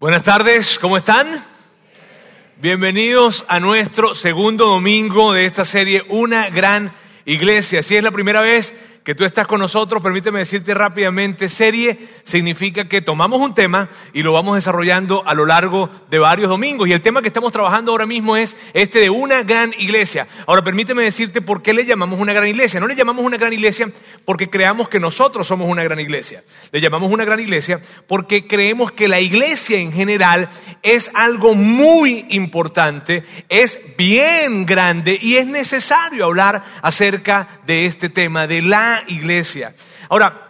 Buenas tardes, ¿cómo están? Bienvenidos a nuestro segundo domingo de esta serie Una gran iglesia. Si es la primera vez que tú estás con nosotros, permíteme decirte rápidamente, serie significa que tomamos un tema y lo vamos desarrollando a lo largo de varios domingos. Y el tema que estamos trabajando ahora mismo es este de una gran iglesia. Ahora, permíteme decirte por qué le llamamos una gran iglesia. No le llamamos una gran iglesia porque creamos que nosotros somos una gran iglesia. Le llamamos una gran iglesia porque creemos que la iglesia en general es algo muy importante, es bien grande y es necesario hablar acerca de este tema, de la iglesia. Ahora,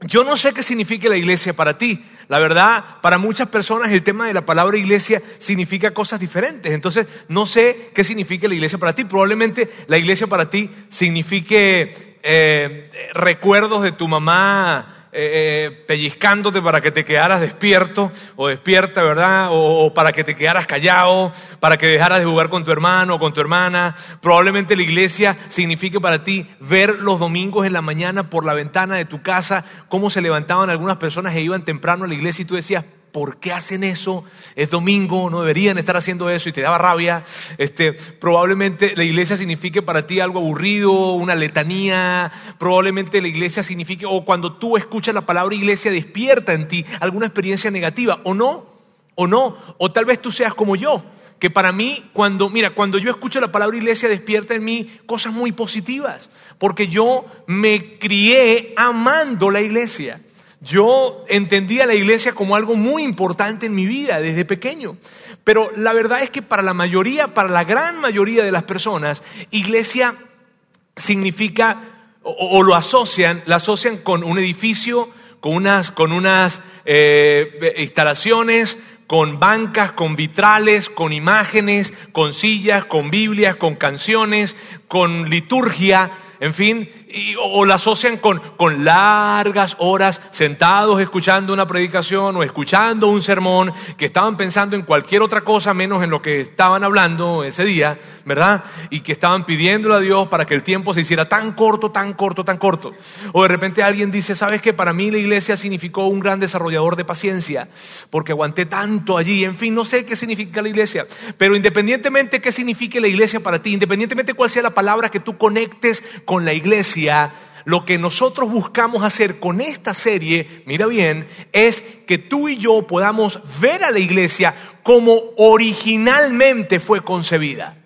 yo no sé qué significa la iglesia para ti. La verdad, para muchas personas el tema de la palabra iglesia significa cosas diferentes. Entonces, no sé qué significa la iglesia para ti. Probablemente la iglesia para ti signifique eh, recuerdos de tu mamá eh, eh, pellizcándote para que te quedaras despierto o despierta, ¿verdad? O, para que te quedaras callado, para que dejaras de jugar con tu hermano o con tu hermana. Probablemente la iglesia signifique para ti ver los domingos en la mañana por la ventana de tu casa cómo se levantaban algunas personas e iban temprano a la iglesia y tú decías, ¿por qué hacen eso? Es domingo, no deberían estar haciendo eso y te daba rabia. Este, probablemente la iglesia signifique para ti algo aburrido, una letanía. Probablemente la iglesia signifique, o cuando tú escuchas la palabra iglesia, despierta en ti alguna experiencia negativa, o no, o no, o tal vez tú seas como yo. Que para mí, cuando, mira, cuando yo escucho la palabra iglesia, despierta en mí cosas muy positivas. Porque yo me crié amando la iglesia. Yo entendía la iglesia como algo muy importante en mi vida desde pequeño. Pero la verdad es que para la mayoría, para la gran mayoría de las personas, iglesia significa o, lo asocian, la asocian con un edificio, con unas, con unas eh, instalaciones, con bancas, con vitrales, con imágenes, con sillas, con Biblias, con canciones, con liturgia, en fin, o, la asocian con, largas horas sentados escuchando una predicación o escuchando un sermón, que estaban pensando en cualquier otra cosa menos en lo que estaban hablando ese día, ¿verdad? Y que estaban pidiéndole a Dios para que el tiempo se hiciera tan corto, tan corto, tan corto. O de repente alguien dice, ¿sabes qué? Para mí la iglesia significó un gran desarrollador de paciencia, porque aguanté tanto allí. En fin, no sé qué significa la iglesia, pero independientemente qué signifique la iglesia para ti, independientemente cuál sea la palabra que tú conectes con la iglesia, lo que nosotros buscamos hacer con esta serie, mira bien, es que tú y yo podamos ver a la iglesia como originalmente fue concebida.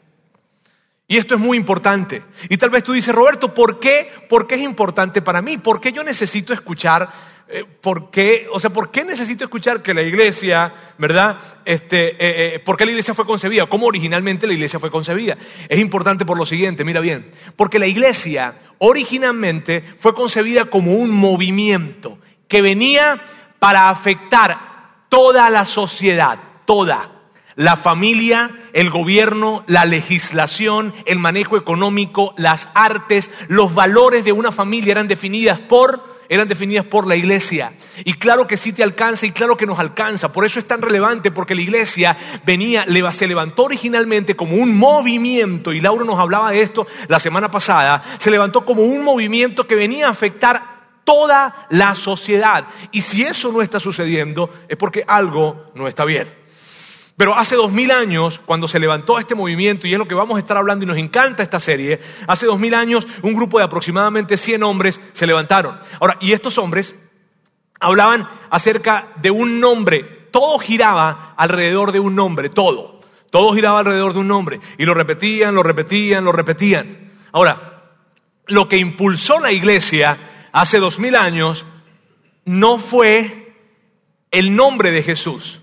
Y esto es muy importante. Y tal vez tú dices, Roberto, ¿por qué? ¿Por qué es importante para mí? ¿Por qué yo necesito escuchar? Eh, ¿Por qué? O sea, ¿por qué necesito escuchar que la iglesia, verdad? Este, eh, eh, ¿Por qué la iglesia fue concebida? ¿Cómo originalmente la iglesia fue concebida? Es importante por lo siguiente, mira bien. Porque la iglesia originalmente fue concebida como un movimiento que venía para afectar toda la sociedad, toda. La familia, el gobierno, la legislación, el manejo económico, las artes, los valores de una familia eran definidas por eran definidas por la iglesia. Y claro que sí te alcanza y claro que nos alcanza. Por eso es tan relevante porque la iglesia venía, se levantó originalmente como un movimiento, y Laura nos hablaba de esto la semana pasada, se levantó como un movimiento que venía a afectar toda la sociedad. Y si eso no está sucediendo es porque algo no está bien. Pero hace dos mil años, cuando se levantó este movimiento, y es lo que vamos a estar hablando y nos encanta esta serie, hace dos mil años un grupo de aproximadamente 100 hombres se levantaron. Ahora, y estos hombres hablaban acerca de un nombre, todo giraba alrededor de un nombre, todo. Todo giraba alrededor de un nombre. Y lo repetían, lo repetían, lo repetían. Ahora, lo que impulsó la iglesia hace dos mil años no fue el nombre de Jesús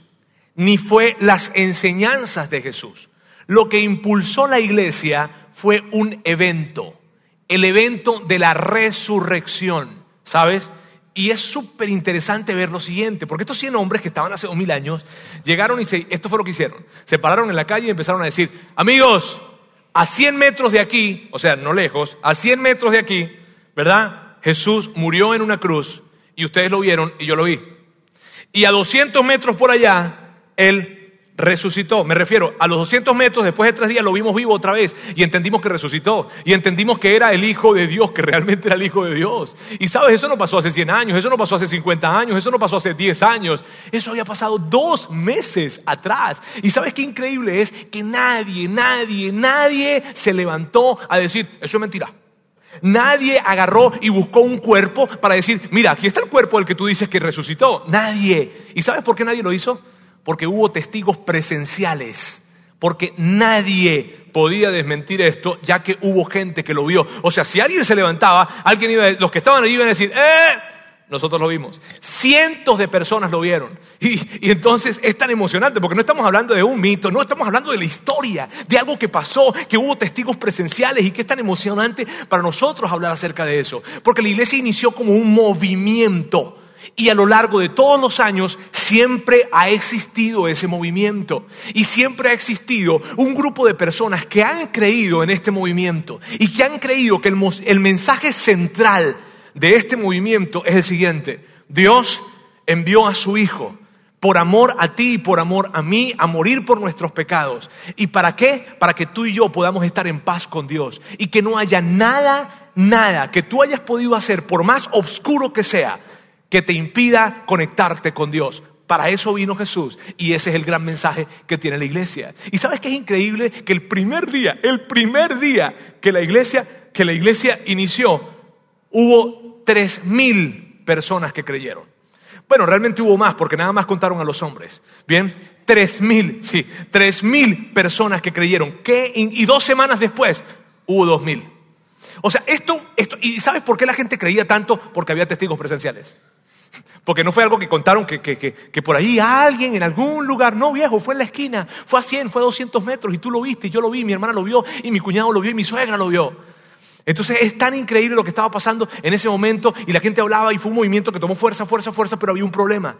ni fue las enseñanzas de Jesús. Lo que impulsó la iglesia fue un evento, el evento de la resurrección, ¿sabes? Y es súper interesante ver lo siguiente, porque estos 100 hombres que estaban hace dos mil años llegaron y se, esto fue lo que hicieron. Se pararon en la calle y empezaron a decir, amigos, a 100 metros de aquí, o sea, no lejos, a 100 metros de aquí, ¿verdad? Jesús murió en una cruz y ustedes lo vieron y yo lo vi. Y a 200 metros por allá él resucitó. Me refiero, a los 200 metros, después de tres días, lo vimos vivo otra vez y entendimos que resucitó. Y entendimos que era el Hijo de Dios, que realmente era el Hijo de Dios. Y sabes, eso no pasó hace 100 años, eso no pasó hace 50 años, eso no pasó hace 10 años. Eso había pasado dos meses atrás. Y sabes qué increíble es que nadie, nadie, nadie se levantó a decir, eso es mentira. Nadie agarró y buscó un cuerpo para decir, mira, aquí está el cuerpo del que tú dices que resucitó. Nadie. ¿Y sabes por qué nadie lo hizo? Porque hubo testigos presenciales. Porque nadie podía desmentir esto, ya que hubo gente que lo vio. O sea, si alguien se levantaba, alguien iba, los que estaban allí iban a decir, ¡eh! Nosotros lo vimos. Cientos de personas lo vieron. Y, entonces es tan emocionante porque no estamos hablando de un mito, no estamos hablando de la historia, de algo que pasó, que hubo testigos presenciales y que es tan emocionante para nosotros hablar acerca de eso. Porque la iglesia inició como un movimiento. Y a lo largo de todos los años siempre ha existido ese movimiento. Y siempre ha existido un grupo de personas que han creído en este movimiento y que han creído que el, el mensaje central de este movimiento es el siguiente. Dios envió a su Hijo por amor a ti y por amor a mí, a morir por nuestros pecados. ¿Y para qué? Para que tú y yo podamos estar en paz con Dios y que no haya nada, nada que tú hayas podido hacer, por más oscuro que sea, que te impida conectarte con Dios. Para eso vino Jesús y ese es el gran mensaje que tiene la iglesia. Y sabes que es increíble que el primer día, el primer día que la iglesia, que la iglesia inició, hubo tres mil personas que creyeron. Bueno, realmente hubo más porque nada más contaron a los hombres. Bien, tres mil, sí, tres mil personas que creyeron. y dos semanas después hubo dos mil. O sea, esto, esto, ¿y sabes por qué la gente creía tanto? Porque había testigos presenciales. Porque no fue algo que contaron que, que, que, que, por ahí alguien en algún lugar, no viejo, fue en la esquina, fue a 100, fue a 200 metros y tú lo viste y yo lo vi, mi hermana lo vio y mi cuñado lo vio y mi suegra lo vio. Entonces es tan increíble lo que estaba pasando en ese momento y la gente hablaba y fue un movimiento que tomó fuerza, fuerza, fuerza, pero había un problema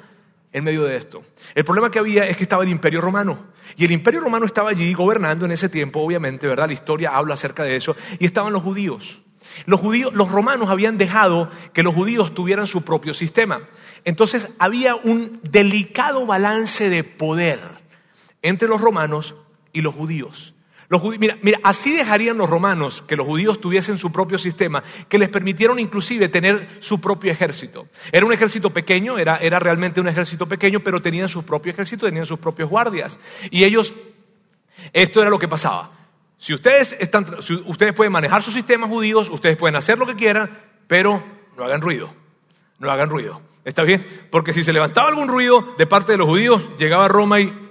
en medio de esto. El problema que había es que estaba el imperio romano. Y el imperio romano estaba allí gobernando en ese tiempo, obviamente, ¿verdad? La historia habla acerca de eso. Y estaban los judíos. Los judíos, los romanos habían dejado que los judíos tuvieran su propio sistema. Entonces había un delicado balance de poder entre los romanos y los judíos mira, mira, así dejarían los romanos que los judíos tuviesen su propio sistema, que les permitieron inclusive tener su propio ejército. Era un ejército pequeño, era, era realmente un ejército pequeño, pero tenían su propio ejército, tenían sus propios guardias. Y ellos, esto era lo que pasaba. Si ustedes, están, si ustedes pueden manejar sus sistemas judíos, ustedes pueden hacer lo que quieran, pero no hagan ruido, no hagan ruido. ¿Está bien? Porque si se levantaba algún ruido de parte de los judíos, llegaba Roma y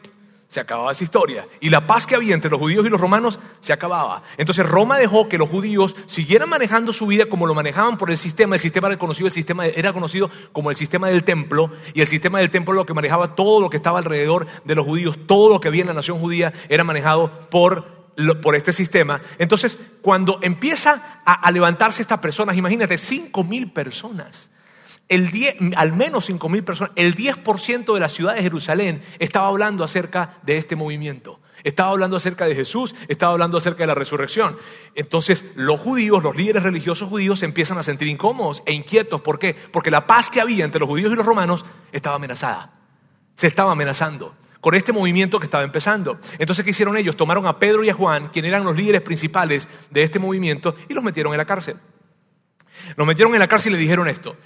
se acababa esa historia. Y la paz que había entre los judíos y los romanos se acababa. Entonces Roma dejó que los judíos siguieran manejando su vida como lo manejaban por el sistema. El sistema era conocido, el sistema era conocido como el sistema del templo. Y el sistema del templo lo que manejaba todo lo que estaba alrededor de los judíos, todo lo que había en la nación judía era manejado por por este sistema. Entonces, cuando empieza a, levantarse estas personas, imagínate, cinco mil personas el 10, al menos 5.000 personas, el 10% de la ciudad de Jerusalén estaba hablando acerca de este movimiento. Estaba hablando acerca de Jesús, estaba hablando acerca de la resurrección. Entonces los judíos, los líderes religiosos judíos se empiezan a sentir incómodos e inquietos. ¿Por qué? Porque la paz que había entre los judíos y los romanos estaba amenazada. Se estaba amenazando con este movimiento que estaba empezando. Entonces, ¿qué hicieron ellos? Tomaron a Pedro y a Juan, quienes eran los líderes principales de este movimiento, y los metieron en la cárcel. Los metieron en la cárcel y le dijeron esto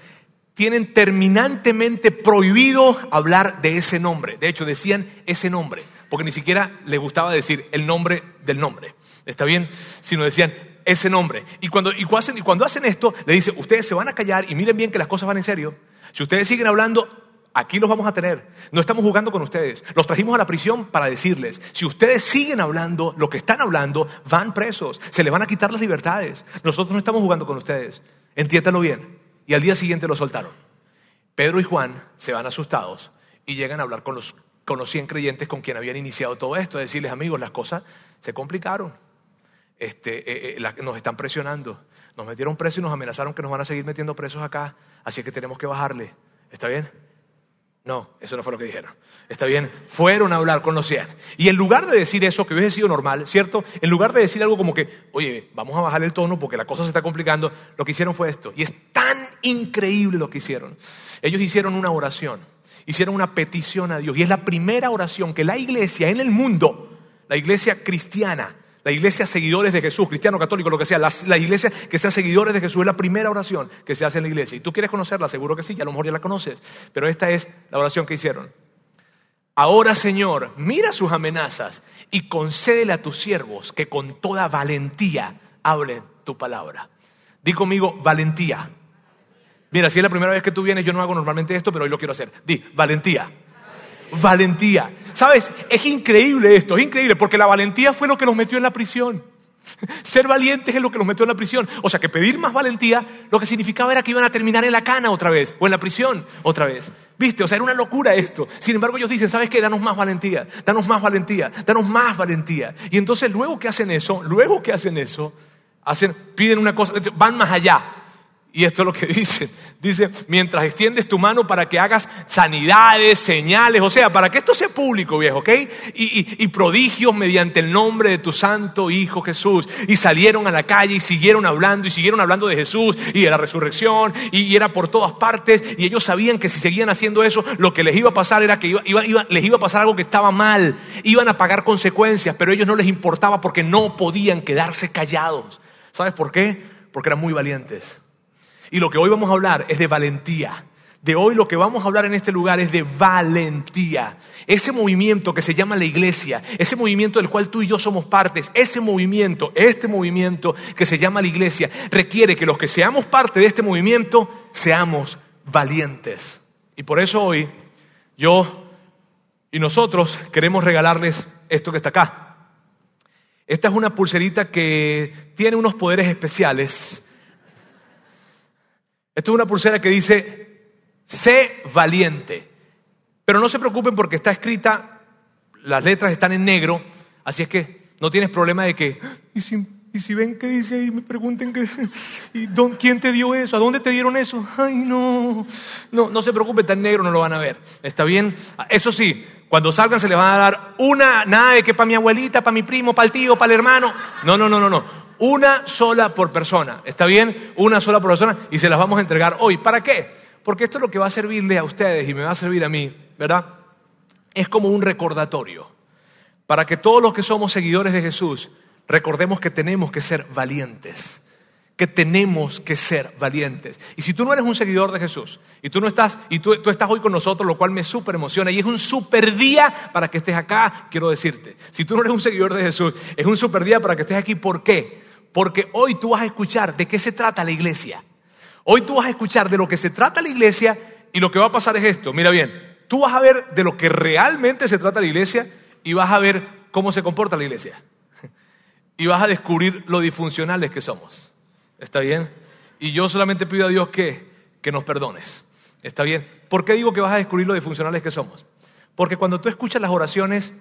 tienen terminantemente prohibido hablar de ese nombre. De hecho, decían ese nombre, porque ni siquiera les gustaba decir el nombre del nombre. ¿Está bien? Sino decían ese nombre. Y cuando, y cuando hacen esto, le dicen, ustedes se van a callar y miren bien que las cosas van en serio. Si ustedes siguen hablando, aquí los vamos a tener. No estamos jugando con ustedes. Los trajimos a la prisión para decirles, si ustedes siguen hablando lo que están hablando, van presos. Se les van a quitar las libertades. Nosotros no estamos jugando con ustedes. Entiéndanlo bien y al día siguiente lo soltaron. Pedro y Juan se van asustados y llegan a hablar con los, con 100 creyentes con quien habían iniciado todo esto, a decirles, amigos, las cosas se complicaron, este, eh, eh, nos están presionando, nos metieron presos y nos amenazaron que nos van a seguir metiendo presos acá, así que tenemos que bajarle. ¿Está bien? No, eso no fue lo que dijeron. Está bien, fueron a hablar con los 100. Y en lugar de decir eso, que hubiese sido normal, ¿cierto? En lugar de decir algo como que, oye, vamos a bajar el tono porque la cosa se está complicando, lo que hicieron fue esto. Y es tan increíble lo que hicieron. Ellos hicieron una oración. hicieron una petición a Dios. Y es la primera oración que la iglesia en el mundo, la iglesia cristiana, la iglesia seguidores de Jesús, cristiano, católico, lo que sea, la, iglesia que sea seguidores de Jesús es la primera oración que se hace en la iglesia. Y tú quieres conocerla, seguro que sí, ya a lo mejor ya la conoces, pero esta es la oración que hicieron. Ahora, Señor, mira sus amenazas y concédele a tus siervos que con toda valentía hablen tu palabra. Di conmigo, valentía. Mira, si es la primera vez que tú vienes, yo no hago normalmente esto, pero hoy lo quiero hacer. Di, valentía. Valentía. ¿Sabes? Es increíble esto, es increíble, porque la valentía fue lo que nos metió en la prisión. Ser valientes es lo que nos metió en la prisión. O sea, que pedir más valentía lo que significaba era que iban a terminar en la cana otra vez, o en la prisión otra vez. ¿Viste? O sea, era una locura esto. Sin embargo, ellos dicen, ¿sabes qué? Danos más valentía, danos más valentía, danos más valentía. Y entonces, luego que hacen eso, luego que hacen eso, hacen, piden una cosa, van más allá. Y esto es lo que dice. Dice, mientras extiendes tu mano para que hagas sanidades, señales, o sea, para que esto sea público, viejo, ¿ok? Y, prodigios mediante el nombre de tu santo Hijo Jesús. Y salieron a la calle y siguieron hablando y siguieron hablando de Jesús y de la resurrección y, era por todas partes. Y ellos sabían que si seguían haciendo eso, lo que les iba a pasar era que les iba a pasar algo que estaba mal. Iban a pagar consecuencias, pero a ellos no les importaba porque no podían quedarse callados. ¿Sabes por qué? Porque eran muy valientes. Y lo que hoy vamos a hablar es de valentía. De hoy lo que vamos a hablar en este lugar es de valentía. Ese movimiento que se llama la iglesia, ese movimiento del cual tú y yo somos partes, ese movimiento, este movimiento que se llama la iglesia, requiere que los que seamos parte de este movimiento seamos valientes. Y por eso hoy yo y nosotros queremos regalarles esto que está acá. Esta es una pulserita que tiene unos poderes especiales esto es una pulsera que dice, sé valiente. Pero no se preocupen porque está escrita, las letras están en negro, así es que no tienes problema de que, ¿y si, ven qué dice ahí? Me pregunten que, ¿y quién te dio eso? ¿A dónde te dieron eso? Ay, no. No, no se preocupen, está en negro, no lo van a ver. ¿Está bien? Eso sí, cuando salgan se les van a dar una, nada de que para mi abuelita, para mi primo, para el tío, para el hermano. No, no, no, no, no. Una sola por persona. ¿Está bien? Una sola por persona y se las vamos a entregar hoy. ¿Para qué? Porque esto es lo que va a servirle a ustedes y me va a servir a mí, ¿verdad? Es como un recordatorio. Para que todos los que somos seguidores de Jesús recordemos que tenemos que ser valientes que tenemos que ser valientes. Y si tú no eres un seguidor de Jesús y tú no estás y tú, tú estás hoy con nosotros, lo cual me súper emociona y es un súper día para que estés acá, quiero decirte. Si tú no eres un seguidor de Jesús, es un súper día para que estés aquí. ¿Por qué? Porque hoy tú vas a escuchar de qué se trata la iglesia. Hoy tú vas a escuchar de lo que se trata la iglesia y lo que va a pasar es esto. Mira bien, tú vas a ver de lo que realmente se trata la iglesia y vas a ver cómo se comporta la iglesia. Y vas a descubrir lo disfuncionales que somos. ¿Está bien? Y yo solamente pido a Dios que, que nos perdones. ¿Está bien? ¿Por qué digo que vas a descubrir lo disfuncionales que somos? Porque cuando tú escuchas las oraciones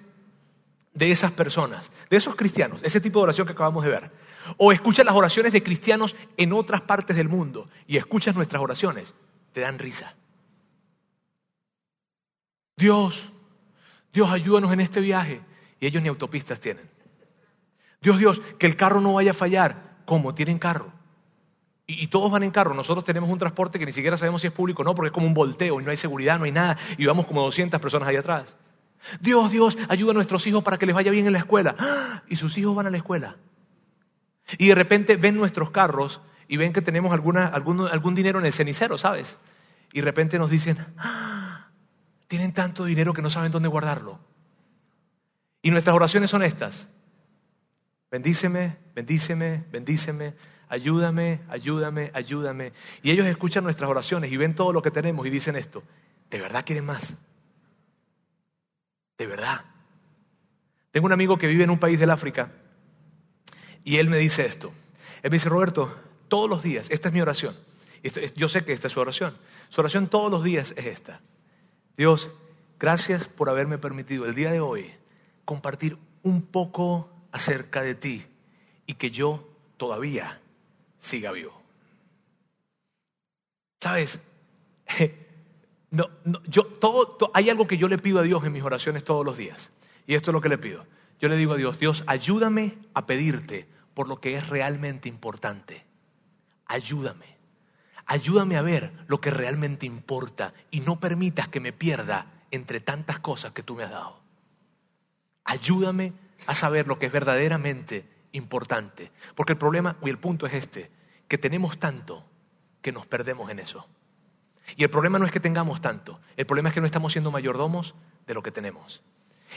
de esas personas, de esos cristianos, ese tipo de oración que acabamos de ver, o escuchas las oraciones de cristianos en otras partes del mundo y escuchas nuestras oraciones, te dan risa. Dios, Dios, ayúdanos en este viaje. Y ellos ni autopistas tienen. Dios, Dios, que el carro no vaya a fallar. ¿Cómo? Tienen carro. Y, todos van en carro. Nosotros tenemos un transporte que ni siquiera sabemos si es público o no, porque es como un volteo y no hay seguridad, no hay nada. Y vamos como 200 personas ahí atrás. Dios, Dios, ayuda a nuestros hijos para que les vaya bien en la escuela. ¡Ah! Y sus hijos van a la escuela. Y de repente ven nuestros carros y ven que tenemos alguna, algún, algún dinero en el cenicero, ¿sabes? Y de repente nos dicen, ¡Ah! tienen tanto dinero que no saben dónde guardarlo. Y nuestras oraciones son estas. Bendíceme, bendíceme, bendíceme ayúdame, ayúdame, ayúdame. Y ellos escuchan nuestras oraciones y ven todo lo que tenemos y dicen esto, ¿de verdad quieren más? ¿De verdad? Tengo un amigo que vive en un país del África y él me dice esto. Él me dice, Roberto, todos los días, esta es mi oración. Yo sé que esta es su oración. Su oración todos los días es esta. Dios, gracias por haberme permitido el día de hoy compartir un poco acerca de ti y que yo todavía siga vivo. ¿Sabes? No, yo, todo, hay algo que yo le pido a Dios en mis oraciones todos los días. Y esto es lo que le pido. Yo le digo a Dios, Dios, ayúdame a pedirte por lo que es realmente importante. Ayúdame. ayúdame a ver lo que realmente importa y no permitas que me pierda entre tantas cosas que tú me has dado. Ayúdame a saber lo que es verdaderamente importante. Porque el problema y el punto es este, que tenemos tanto que nos perdemos en eso. Y el problema no es que tengamos tanto, el problema es que no estamos siendo mayordomos de lo que tenemos.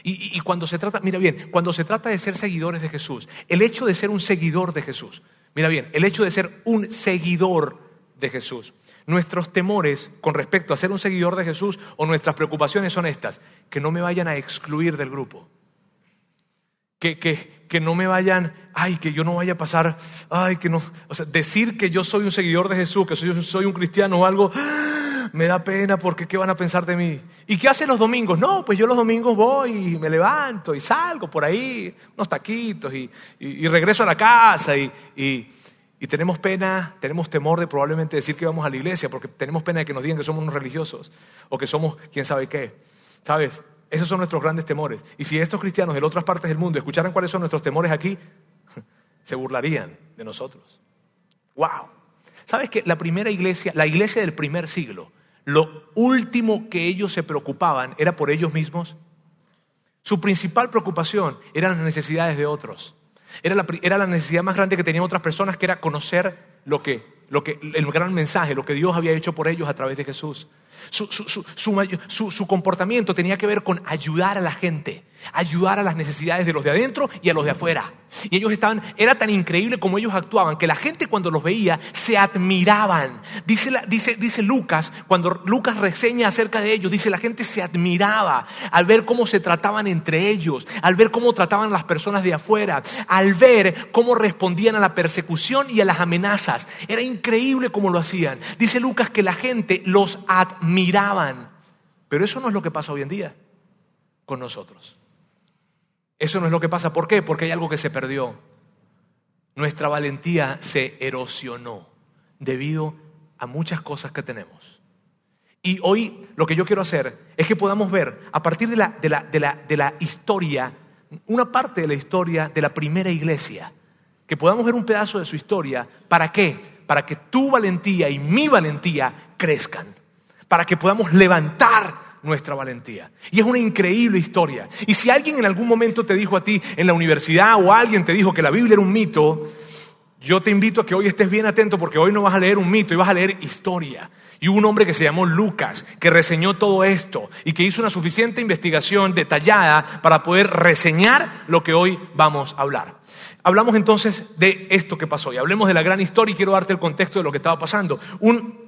Y, cuando se trata, mira bien, cuando se trata de ser seguidores de Jesús, el hecho de ser un seguidor de Jesús, mira bien, el hecho de ser un seguidor de Jesús, nuestros temores con respecto a ser un seguidor de Jesús o nuestras preocupaciones son estas, que no me vayan a excluir del grupo, que, que, que no me vayan, ay, que yo no vaya a pasar, ay, que no, o sea, decir que yo soy un seguidor de Jesús, que soy, soy un cristiano o algo, me da pena porque ¿qué van a pensar de mí? ¿Y qué hacen los domingos? No, pues yo los domingos voy y me levanto y salgo por ahí, unos taquitos y, regreso a la casa y, y, tenemos pena, tenemos temor de probablemente decir que vamos a la iglesia porque tenemos pena de que nos digan que somos unos religiosos o que somos quién sabe qué. ¿Sabes? Esos son nuestros grandes temores. Y si estos cristianos de otras partes del mundo escucharan cuáles son nuestros temores aquí, se burlarían de nosotros. ¡Wow! ¿Sabes que la primera iglesia, la iglesia del primer siglo, lo último que ellos se preocupaban era por ellos mismos? Su principal preocupación eran las necesidades de otros. Era la, era la necesidad más grande que tenían otras personas, que era conocer lo que, lo que, el gran mensaje, lo que Dios había hecho por ellos a través de Jesús. Su, comportamiento tenía que ver con ayudar a la gente, ayudar a las necesidades de los de adentro y a los de afuera. Y ellos estaban, era tan increíble como ellos actuaban que la gente cuando los veía se admiraban. Dice, dice, dice Lucas, cuando Lucas reseña acerca de ellos, dice la gente se admiraba al ver cómo se trataban entre ellos, al ver cómo trataban a las personas de afuera, al ver cómo respondían a la persecución y a las amenazas. Era increíble cómo lo hacían. Dice Lucas que la gente los admiraba miraban. Pero eso no es lo que pasa hoy en día con nosotros. Eso no es lo que pasa. ¿Por qué? Porque hay algo que se perdió. Nuestra valentía se erosionó debido a muchas cosas que tenemos. Y hoy lo que yo quiero hacer es que podamos ver a partir de la, de la, historia, una parte de la historia de la primera iglesia, que podamos ver un pedazo de su historia. ¿Para qué? Para que tu valentía y mi valentía crezcan para que podamos levantar nuestra valentía. Y es una increíble historia. Y si alguien en algún momento te dijo a ti en la universidad o alguien te dijo que la Biblia era un mito, yo te invito a que hoy estés bien atento porque hoy no vas a leer un mito, y vas a leer historia. Y hubo un hombre que se llamó Lucas, que reseñó todo esto y que hizo una suficiente investigación detallada para poder reseñar lo que hoy vamos a hablar. Hablamos entonces de esto que pasó y hablemos de la gran historia y quiero darte el contexto de lo que estaba pasando. Un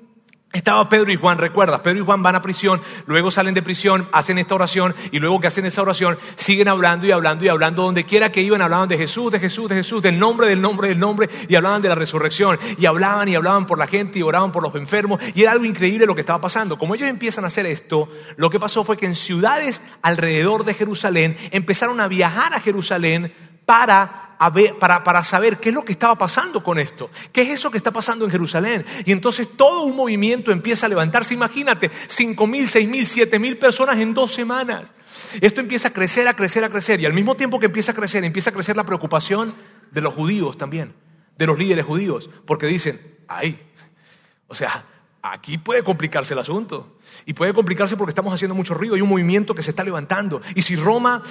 estaba Pedro y Juan, recuerda, Pedro y Juan van a prisión, luego salen de prisión, hacen esta oración y luego que hacen esta oración siguen hablando y hablando y hablando donde quiera que iban hablaban de Jesús, de Jesús, de Jesús, del nombre, del nombre, del nombre y hablaban de la resurrección y hablaban y hablaban por la gente y oraban por los enfermos y era algo increíble lo que estaba pasando. Como ellos empiezan a hacer esto, lo que pasó fue que en ciudades alrededor de Jerusalén empezaron a viajar a Jerusalén para para, saber qué es lo que estaba pasando con esto, qué es eso que está pasando en Jerusalén. Y entonces todo un movimiento empieza a levantarse. Imagínate, cinco mil, seis mil, siete mil personas en dos semanas. Esto empieza a crecer, a crecer, a crecer. Y al mismo tiempo que empieza a crecer, empieza a crecer la preocupación de los judíos también, de los líderes judíos, porque dicen, ay, o sea, aquí puede complicarse el asunto. Y puede complicarse porque estamos haciendo mucho ruido. Hay un movimiento que se está levantando. Y si Roma,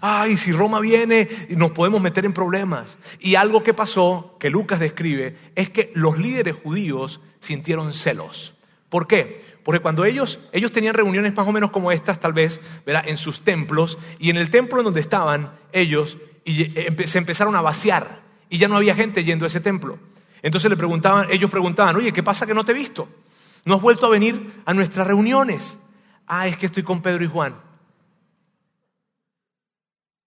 ay, si Roma viene, nos podemos meter en problemas. Y algo que pasó, que Lucas describe, es que los líderes judíos sintieron celos. ¿Por qué? Porque cuando ellos, ellos tenían reuniones más o menos como estas, tal vez, ¿verdad? en sus templos, y en el templo en donde estaban ellos, y se empezaron a vaciar, y ya no había gente yendo a ese templo. Entonces le preguntaban, ellos preguntaban, oye, ¿qué pasa que no te he visto? ¿No has vuelto a venir a nuestras reuniones? Ah, es que estoy con Pedro y Juan.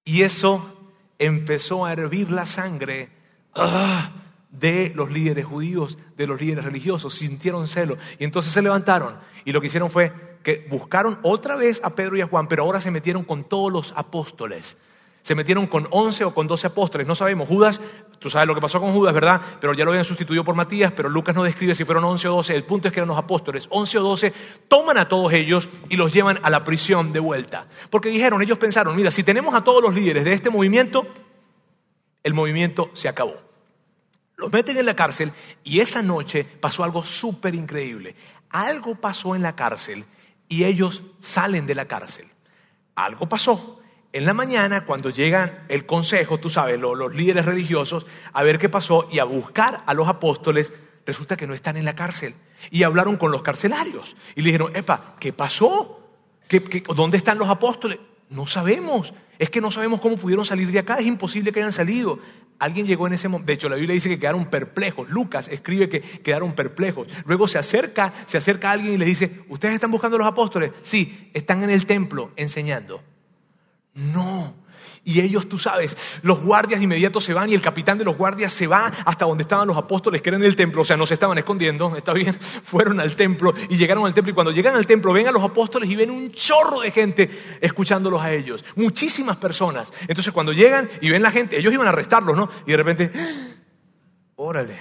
Y eso empezó a hervir la sangre ah, de los líderes judíos, de los líderes religiosos. Sintieron celo. Y entonces se levantaron. Y lo que hicieron fue que buscaron otra vez a Pedro y a Juan, pero ahora se metieron con todos los apóstoles se metieron con 11 o con 12 apóstoles, no sabemos. Judas, tú sabes lo que pasó con Judas, ¿verdad? Pero ya lo habían sustituido por Matías, pero Lucas no describe si fueron 11 o 12. El punto es que eran los apóstoles. 11 o 12 toman a todos ellos y los llevan a la prisión de vuelta. Porque dijeron, ellos pensaron, mira, si tenemos a todos los líderes de este movimiento, el movimiento se acabó. Los meten en la cárcel y esa noche pasó algo súper increíble. Algo pasó en la cárcel y ellos salen de la cárcel. Algo pasó. En la mañana, cuando llegan el consejo, tú sabes, los, líderes religiosos, a ver qué pasó y a buscar a los apóstoles, resulta que no están en la cárcel. Y hablaron con los carcelarios. Y le dijeron, epa, ¿qué pasó? ¿Qué, qué, dónde están los apóstoles? No sabemos. Es que no sabemos cómo pudieron salir de acá. Es imposible que hayan salido. Alguien llegó en ese momento. De hecho, la Biblia dice que quedaron perplejos. Lucas escribe que quedaron perplejos. Luego se acerca, se acerca a alguien y le dice, ¿ustedes están buscando a los apóstoles? Sí, están en el templo enseñando. No. Y ellos, tú sabes, los guardias inmediatos se van y el capitán de los guardias se va hasta donde estaban los apóstoles que eran el templo. O sea, no se estaban escondiendo, está bien. Fueron al templo y llegaron al templo. Y cuando llegan al templo, ven a los apóstoles y ven un chorro de gente escuchándolos a ellos. Muchísimas personas. Entonces, cuando llegan y ven la gente, ellos iban a arrestarlos, ¿no? Y de repente, órale.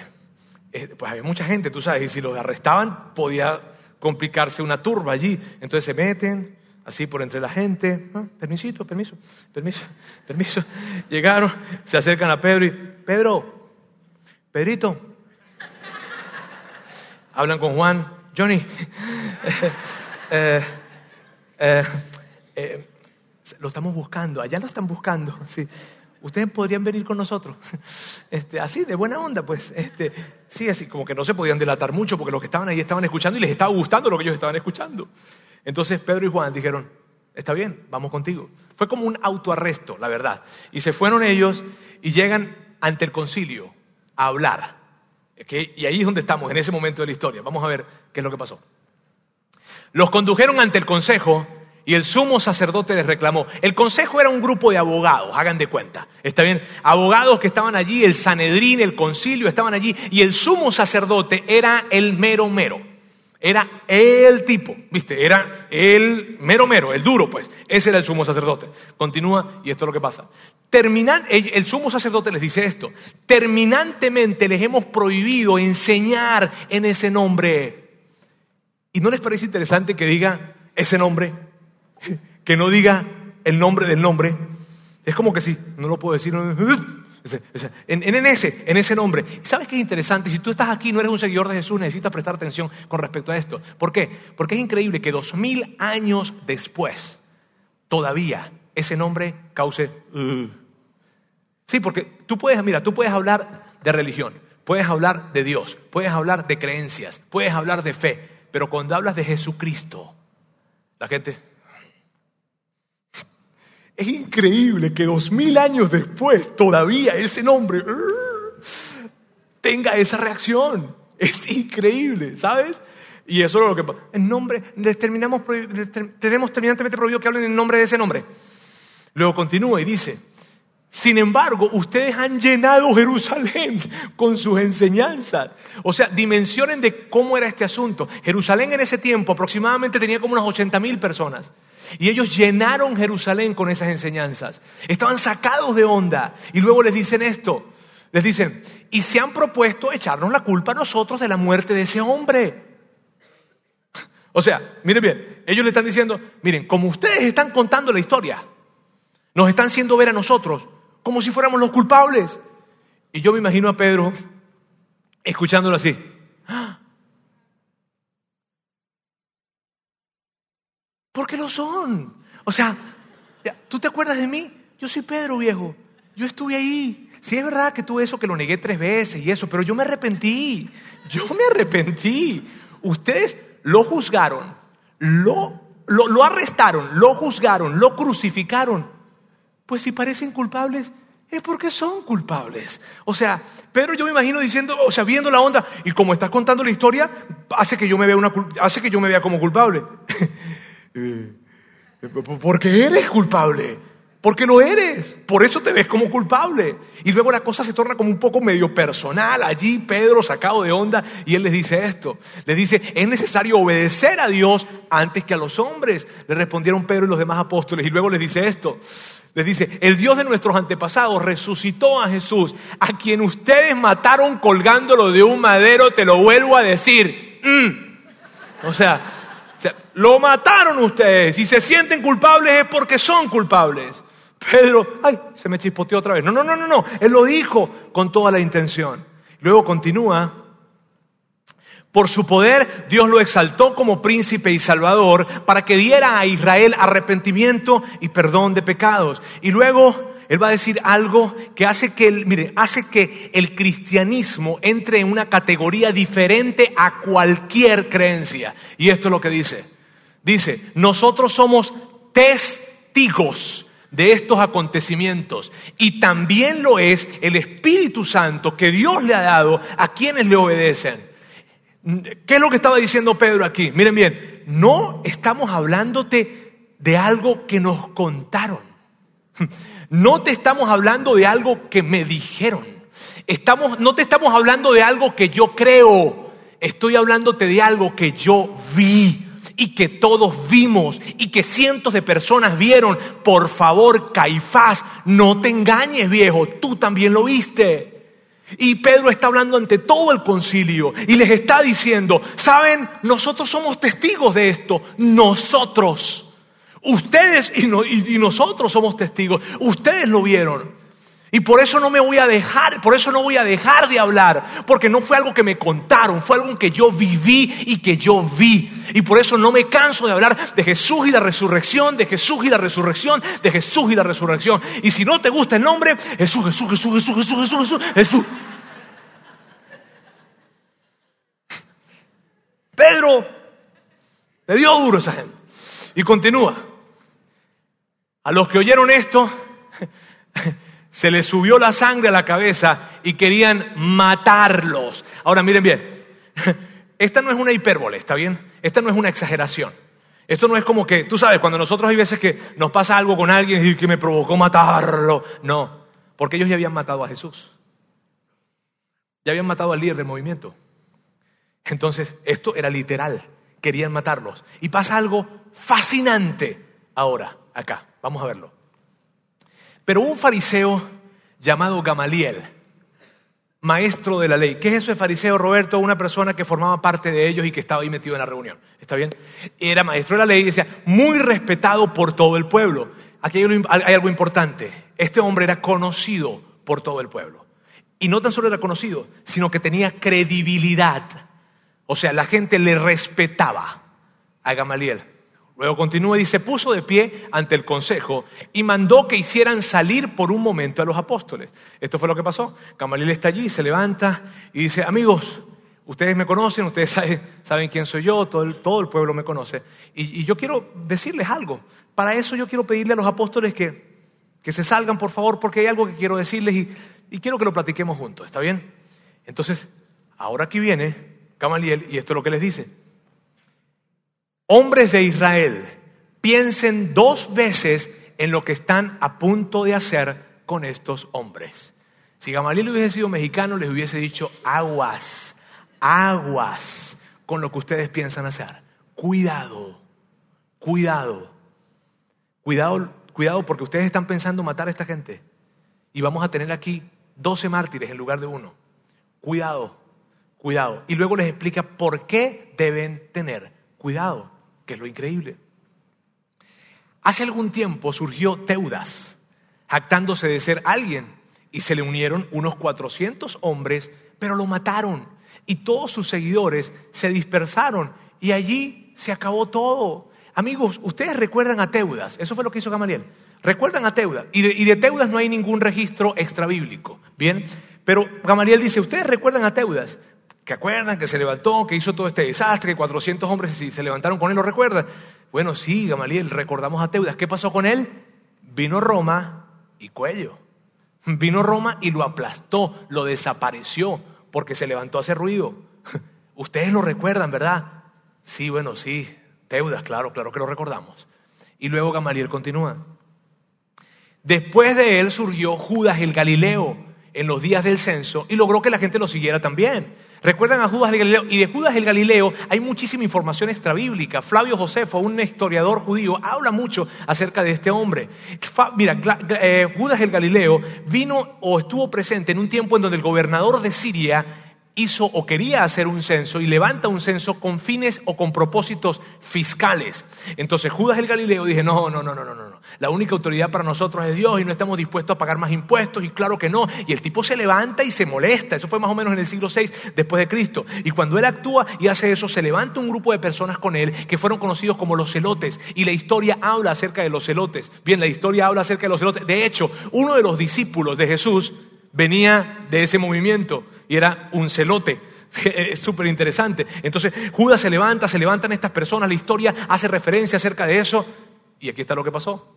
Eh, pues había mucha gente, tú sabes, y si los arrestaban podía complicarse una turba allí. Entonces se meten, así por entre la gente. Ah, permisito, permiso, permiso, permiso. Llegaron, se acercan a Pedro y, Pedro, Pedrito. Hablan con Juan, Johnny. eh, eh, eh, lo estamos buscando, allá lo están buscando. Sí. Ustedes podrían venir con nosotros. Este, así, de buena onda, pues. Este, sí, así, como que no se podían delatar mucho porque los que estaban ahí estaban escuchando y les estaba gustando lo que ellos estaban escuchando. Entonces Pedro y Juan dijeron, está bien, vamos contigo. Fue como un autoarresto, la verdad. Y se fueron ellos y llegan ante el concilio a hablar. Y ahí es donde estamos, en ese momento de la historia. Vamos a ver qué es lo que pasó. Los condujeron ante el consejo y el sumo sacerdote les reclamó. El consejo era un grupo de abogados, hagan de cuenta. ¿Está bien? Abogados que estaban allí, el Sanedrín, el concilio estaban allí y el sumo sacerdote era el mero mero. Era el tipo, ¿viste? Era el mero mero, el duro, pues. Ese era el sumo sacerdote. Continúa y esto es lo que pasa. Terminan, el sumo sacerdote les dice esto. Terminantemente les hemos prohibido enseñar en ese nombre. ¿Y no les parece interesante que diga ese nombre? Que no diga el nombre del nombre. Es como que sí, no lo puedo decir. En, ese nombre. ¿Sabes qué es interesante? Si tú estás aquí, no eres un seguidor de Jesús, necesitas prestar atención con respecto a esto. ¿Por qué? Porque es increíble que dos mil años después, todavía ese nombre cause... Uh. Sí, porque tú puedes, mira, tú puedes hablar de religión, puedes hablar de Dios, puedes hablar de creencias, puedes hablar de fe, pero cuando hablas de Jesucristo, la gente es increíble que dos mil años después todavía ese nombre uh, tenga esa reacción. Es increíble, ¿sabes? Y eso es lo que pasa. Nombre, determinamos, tenemos terminantemente prohibido que hablen en nombre de ese nombre. Luego continúa y dice, sin embargo, ustedes han llenado Jerusalén con sus enseñanzas. O sea, dimensionen de cómo era este asunto. Jerusalén en ese tiempo aproximadamente tenía como unas 80 mil personas. Y ellos llenaron Jerusalén con esas enseñanzas. Estaban sacados de onda. Y luego les dicen esto. Les dicen, y se han propuesto echarnos la culpa a nosotros de la muerte de ese hombre. O sea, miren bien, ellos le están diciendo, miren, como ustedes están contando la historia, nos están haciendo ver a nosotros como si fuéramos los culpables. Y yo me imagino a Pedro escuchándolo así. Porque lo son. O sea, ¿tú te acuerdas de mí? Yo soy Pedro viejo. Yo estuve ahí. Sí es verdad que tuve eso, que lo negué tres veces y eso, pero yo me arrepentí. Yo me arrepentí. Ustedes lo juzgaron, lo, lo, lo arrestaron, lo juzgaron, lo crucificaron. Pues si parecen culpables, es porque son culpables. O sea, Pedro yo me imagino diciendo, o sea, viendo la onda, y como estás contando la historia, hace que yo me vea, una, hace que yo me vea como culpable. Eh, porque eres culpable. Porque lo eres. Por eso te ves como culpable. Y luego la cosa se torna como un poco medio personal. Allí Pedro sacado de onda y él les dice esto. Les dice, es necesario obedecer a Dios antes que a los hombres. Le respondieron Pedro y los demás apóstoles. Y luego les dice esto. Les dice, el Dios de nuestros antepasados resucitó a Jesús, a quien ustedes mataron colgándolo de un madero, te lo vuelvo a decir. Mm. O sea, lo mataron ustedes. Si se sienten culpables es porque son culpables. Pedro, ay, se me chispoteó otra vez. No, no, no, no, no. Él lo dijo con toda la intención. Luego continúa, por su poder Dios lo exaltó como príncipe y salvador para que diera a Israel arrepentimiento y perdón de pecados. Y luego él va a decir algo que hace que, el, mire, hace que el cristianismo entre en una categoría diferente a cualquier creencia. Y esto es lo que dice. Dice, nosotros somos testigos de estos acontecimientos y también lo es el Espíritu Santo que Dios le ha dado a quienes le obedecen. ¿Qué es lo que estaba diciendo Pedro aquí? Miren bien, no estamos hablándote de algo que nos contaron. No te estamos hablando de algo que me dijeron. Estamos, no te estamos hablando de algo que yo creo. Estoy hablándote de algo que yo vi y que todos vimos y que cientos de personas vieron. Por favor, Caifás, no te engañes, viejo, tú también lo viste. Y Pedro está hablando ante todo el concilio y les está diciendo, saben, nosotros somos testigos de esto, nosotros. Ustedes y, nosotros somos testigos. Ustedes lo vieron. Y por eso no me voy a dejar, por eso no voy a dejar de hablar, porque no fue algo que me contaron, fue algo que yo viví y que yo vi. Y por eso no me canso de hablar de Jesús y la resurrección, de Jesús y la resurrección, de Jesús y la resurrección. Y si no te gusta el nombre, Jesús, Jesús, Jesús, Jesús, Jesús, Jesús, Jesús, Jesús. Pedro le dio duro a esa gente. Y continúa. A los que oyeron esto, se les subió la sangre a la cabeza y querían matarlos. Ahora miren bien, esta no es una hipérbole, ¿está bien? Esta no es una exageración. Esto no es como que, tú sabes, cuando nosotros hay veces que nos pasa algo con alguien y que me provocó matarlo. No, porque ellos ya habían matado a Jesús. Ya habían matado al líder del movimiento. Entonces, esto era literal. Querían matarlos. Y pasa algo fascinante ahora, acá. Vamos a verlo. Pero un fariseo llamado Gamaliel, maestro de la ley. ¿Qué es eso de fariseo, Roberto? Una persona que formaba parte de ellos y que estaba ahí metido en la reunión. ¿Está bien? Era maestro de la ley y decía, muy respetado por todo el pueblo. Aquí hay algo importante. Este hombre era conocido por todo el pueblo. Y no tan solo era conocido, sino que tenía credibilidad. O sea, la gente le respetaba a Gamaliel. Luego continúa y se puso de pie ante el consejo y mandó que hicieran salir por un momento a los apóstoles. Esto fue lo que pasó. Gamaliel está allí, se levanta y dice, amigos, ustedes me conocen, ustedes saben, quién soy yo, todo el, pueblo me conoce. Y, yo quiero decirles algo. Para eso yo quiero pedirle a los apóstoles que, se salgan, por favor, porque hay algo que quiero decirles y, y quiero que lo platiquemos juntos. ¿Está bien? Entonces, ahora aquí viene Gamaliel y esto es lo que les dice hombres de Israel, piensen dos veces en lo que están a punto de hacer con estos hombres. Si Gamaliel hubiese sido mexicano, les hubiese dicho aguas, aguas con lo que ustedes piensan hacer. Cuidado, cuidado, cuidado, cuidado porque ustedes están pensando matar a esta gente. Y vamos a tener aquí 12 mártires en lugar de uno. Cuidado, cuidado. Y luego les explica por qué deben tener cuidado que es lo increíble. Hace algún tiempo surgió Teudas, jactándose de ser alguien, y se le unieron unos 400 hombres, pero lo mataron, y todos sus seguidores se dispersaron, y allí se acabó todo. Amigos, ustedes recuerdan a Teudas, eso fue lo que hizo Gamaliel. Recuerdan a Teudas, y de, Teudas no hay ningún registro extrabíblico, ¿bien? Pero Gamaliel dice, ustedes recuerdan a Teudas, que acuerdan que se levantó, que hizo todo este desastre, que 400 hombres se levantaron con él, ¿lo recuerdan? Bueno, sí, Gamaliel, recordamos a Teudas. ¿Qué pasó con él? Vino Roma y cuello. Vino Roma y lo aplastó, lo desapareció, porque se levantó a hacer ruido. Ustedes lo recuerdan, ¿verdad? Sí, bueno, sí, Teudas, claro, claro que lo recordamos. Y luego Gamaliel continúa. Después de él surgió Judas el Galileo en los días del censo y logró que la gente lo siguiera también. Recuerdan a Judas el Galileo. Y de Judas el Galileo hay muchísima información extrabíblica. Flavio Josefo, un historiador judío, habla mucho acerca de este hombre. Mira, eh, Judas el Galileo vino o estuvo presente en un tiempo en donde el gobernador de Siria hizo o quería hacer un censo y levanta un censo con fines o con propósitos fiscales. Entonces Judas el Galileo dice, no, no, no, no, no, no. La única autoridad para nosotros es Dios y no estamos dispuestos a pagar más impuestos y claro que no. Y el tipo se levanta y se molesta. Eso fue más o menos en el siglo VI después de Cristo. Y cuando él actúa y hace eso, se levanta un grupo de personas con él que fueron conocidos como los celotes. Y la historia habla acerca de los celotes. Bien, la historia habla acerca de los celotes. De hecho, uno de los discípulos de Jesús venía de ese movimiento y era un celote. Es súper interesante. Entonces Judas se levanta, se levantan estas personas, la historia hace referencia acerca de eso y aquí está lo que pasó.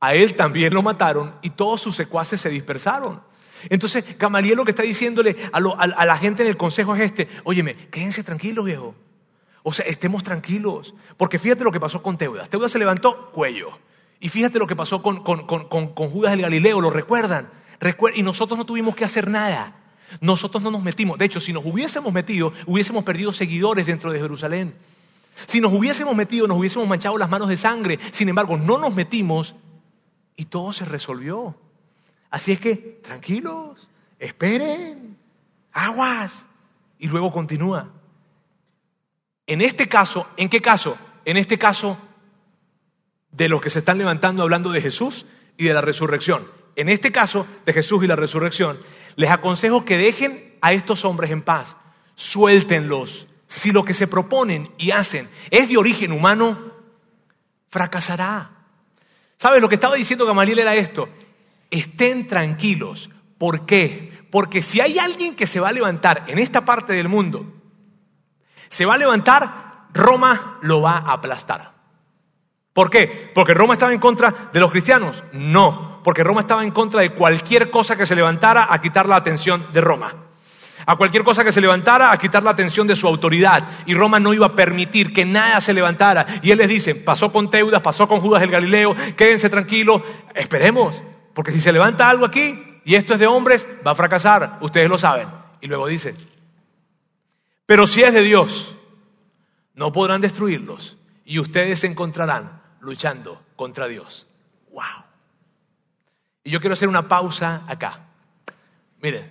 A él también lo mataron y todos sus secuaces se dispersaron. Entonces Gamaliel lo que está diciéndole a, la gente en el consejo es este, óyeme, quédense tranquilos viejo. O sea, estemos tranquilos. Porque fíjate lo que pasó con Teudas. Teudas se levantó cuello. Y fíjate lo que pasó con, con, con Judas el Galileo, ¿lo recuerdan? Y nosotros no tuvimos que hacer nada. Nosotros no nos metimos. De hecho, si nos hubiésemos metido, hubiésemos perdido seguidores dentro de Jerusalén. Si nos hubiésemos metido, nos hubiésemos manchado las manos de sangre. Sin embargo, no nos metimos y todo se resolvió. Así es que, tranquilos, esperen, aguas. Y luego continúa. En este caso, ¿en qué caso? En este caso, de los que se están levantando hablando de Jesús y de la resurrección en este caso de Jesús y la resurrección, les aconsejo que dejen a estos hombres en paz, suéltenlos. Si lo que se proponen y hacen es de origen humano, fracasará. ¿Sabes? Lo que estaba diciendo Gamaliel era esto. Estén tranquilos. ¿Por qué? Porque si hay alguien que se va a levantar en esta parte del mundo, se va a levantar, Roma lo va a aplastar. ¿Por qué? ¿Porque Roma estaba en contra de los cristianos? No, porque Roma estaba en contra de cualquier cosa que se levantara a quitar la atención de Roma. A cualquier cosa que se levantara a quitar la atención de su autoridad. Y Roma no iba a permitir que nada se levantara. Y él les dice, pasó con Teudas, pasó con Judas el Galileo, quédense tranquilos, esperemos. Porque si se levanta algo aquí, y esto es de hombres, va a fracasar, ustedes lo saben. Y luego dice, pero si es de Dios, no podrán destruirlos y ustedes se encontrarán luchando contra Dios. ¡Wow! Y yo quiero hacer una pausa acá. Miren,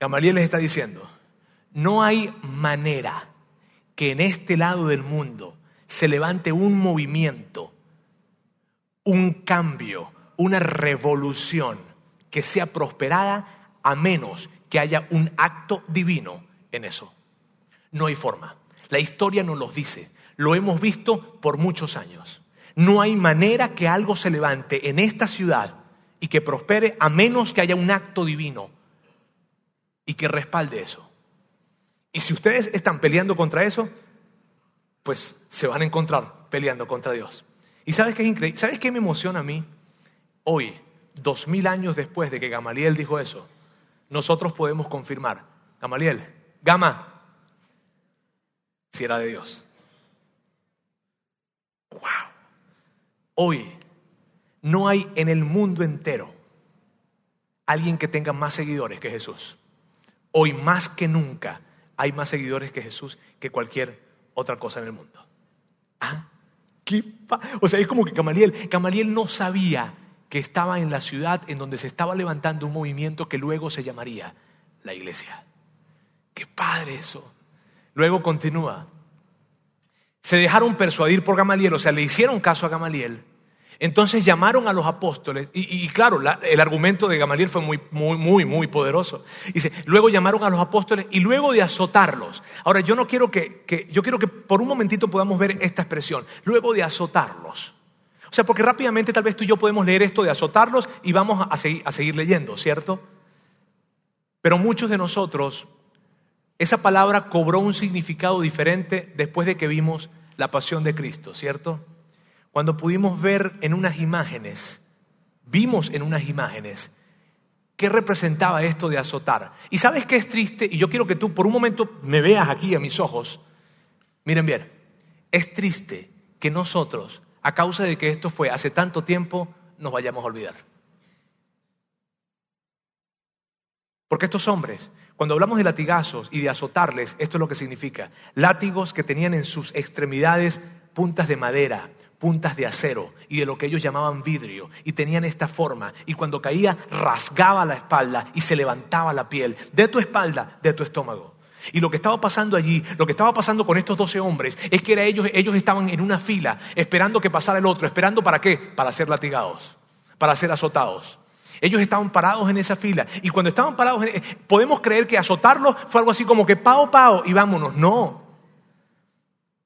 Gamaliel les está diciendo, no hay manera que en este lado del mundo se levante un movimiento, un cambio, una revolución que sea prosperada a menos que haya un acto divino en eso. No hay forma. La historia nos lo dice. Lo hemos visto por muchos años. No hay manera que algo se levante en esta ciudad y que prospere a menos que haya un acto divino y que respalde eso. Y si ustedes están peleando contra eso, pues se van a encontrar peleando contra Dios. ¿Y sabes qué es increíble? ¿Sabes qué me emociona a mí? Hoy, dos mil años después de que Gamaliel dijo eso, nosotros podemos confirmar, Gamaliel, Gama, si era de Dios. Hoy no hay en el mundo entero alguien que tenga más seguidores que Jesús. Hoy más que nunca hay más seguidores que Jesús que cualquier otra cosa en el mundo. ¿Ah? ¿Qué o sea, es como que Gamaliel, Gamaliel no sabía que estaba en la ciudad en donde se estaba levantando un movimiento que luego se llamaría la iglesia. Qué padre eso. Luego continúa se dejaron persuadir por Gamaliel, o sea, le hicieron caso a Gamaliel. Entonces llamaron a los apóstoles, y, claro, el argumento de Gamaliel fue muy, muy, muy, muy poderoso. Dice, luego llamaron a los apóstoles y luego de azotarlos. Ahora, yo no quiero que, que, yo quiero que por un momentito podamos ver esta expresión, luego de azotarlos. O sea, porque rápidamente tal vez tú y yo podemos leer esto de azotarlos y vamos a seguir, a seguir leyendo, ¿cierto? Pero muchos de nosotros esa palabra cobró un significado diferente después de que vimos la pasión de Cristo, ¿cierto? Cuando pudimos ver en unas imágenes, vimos en unas imágenes qué representaba esto de azotar. Y sabes qué es triste, y yo quiero que tú por un momento me veas aquí a mis ojos. Miren bien, es triste que nosotros, a causa de que esto fue hace tanto tiempo, nos vayamos a olvidar. Porque estos hombres, cuando hablamos de latigazos y de azotarles, esto es lo que significa. Látigos que tenían en sus extremidades puntas de madera, puntas de acero y de lo que ellos llamaban vidrio y tenían esta forma y cuando caía rasgaba la espalda y se levantaba la piel de tu espalda, de tu estómago. Y lo que estaba pasando allí, lo que estaba pasando con estos doce hombres, es que era ellos, ellos estaban en una fila esperando que pasara el otro, esperando para qué? Para ser latigados, para ser azotados. Ellos estaban parados en esa fila y cuando estaban parados, podemos creer que azotarlos fue algo así como que pao, pao y vámonos. No,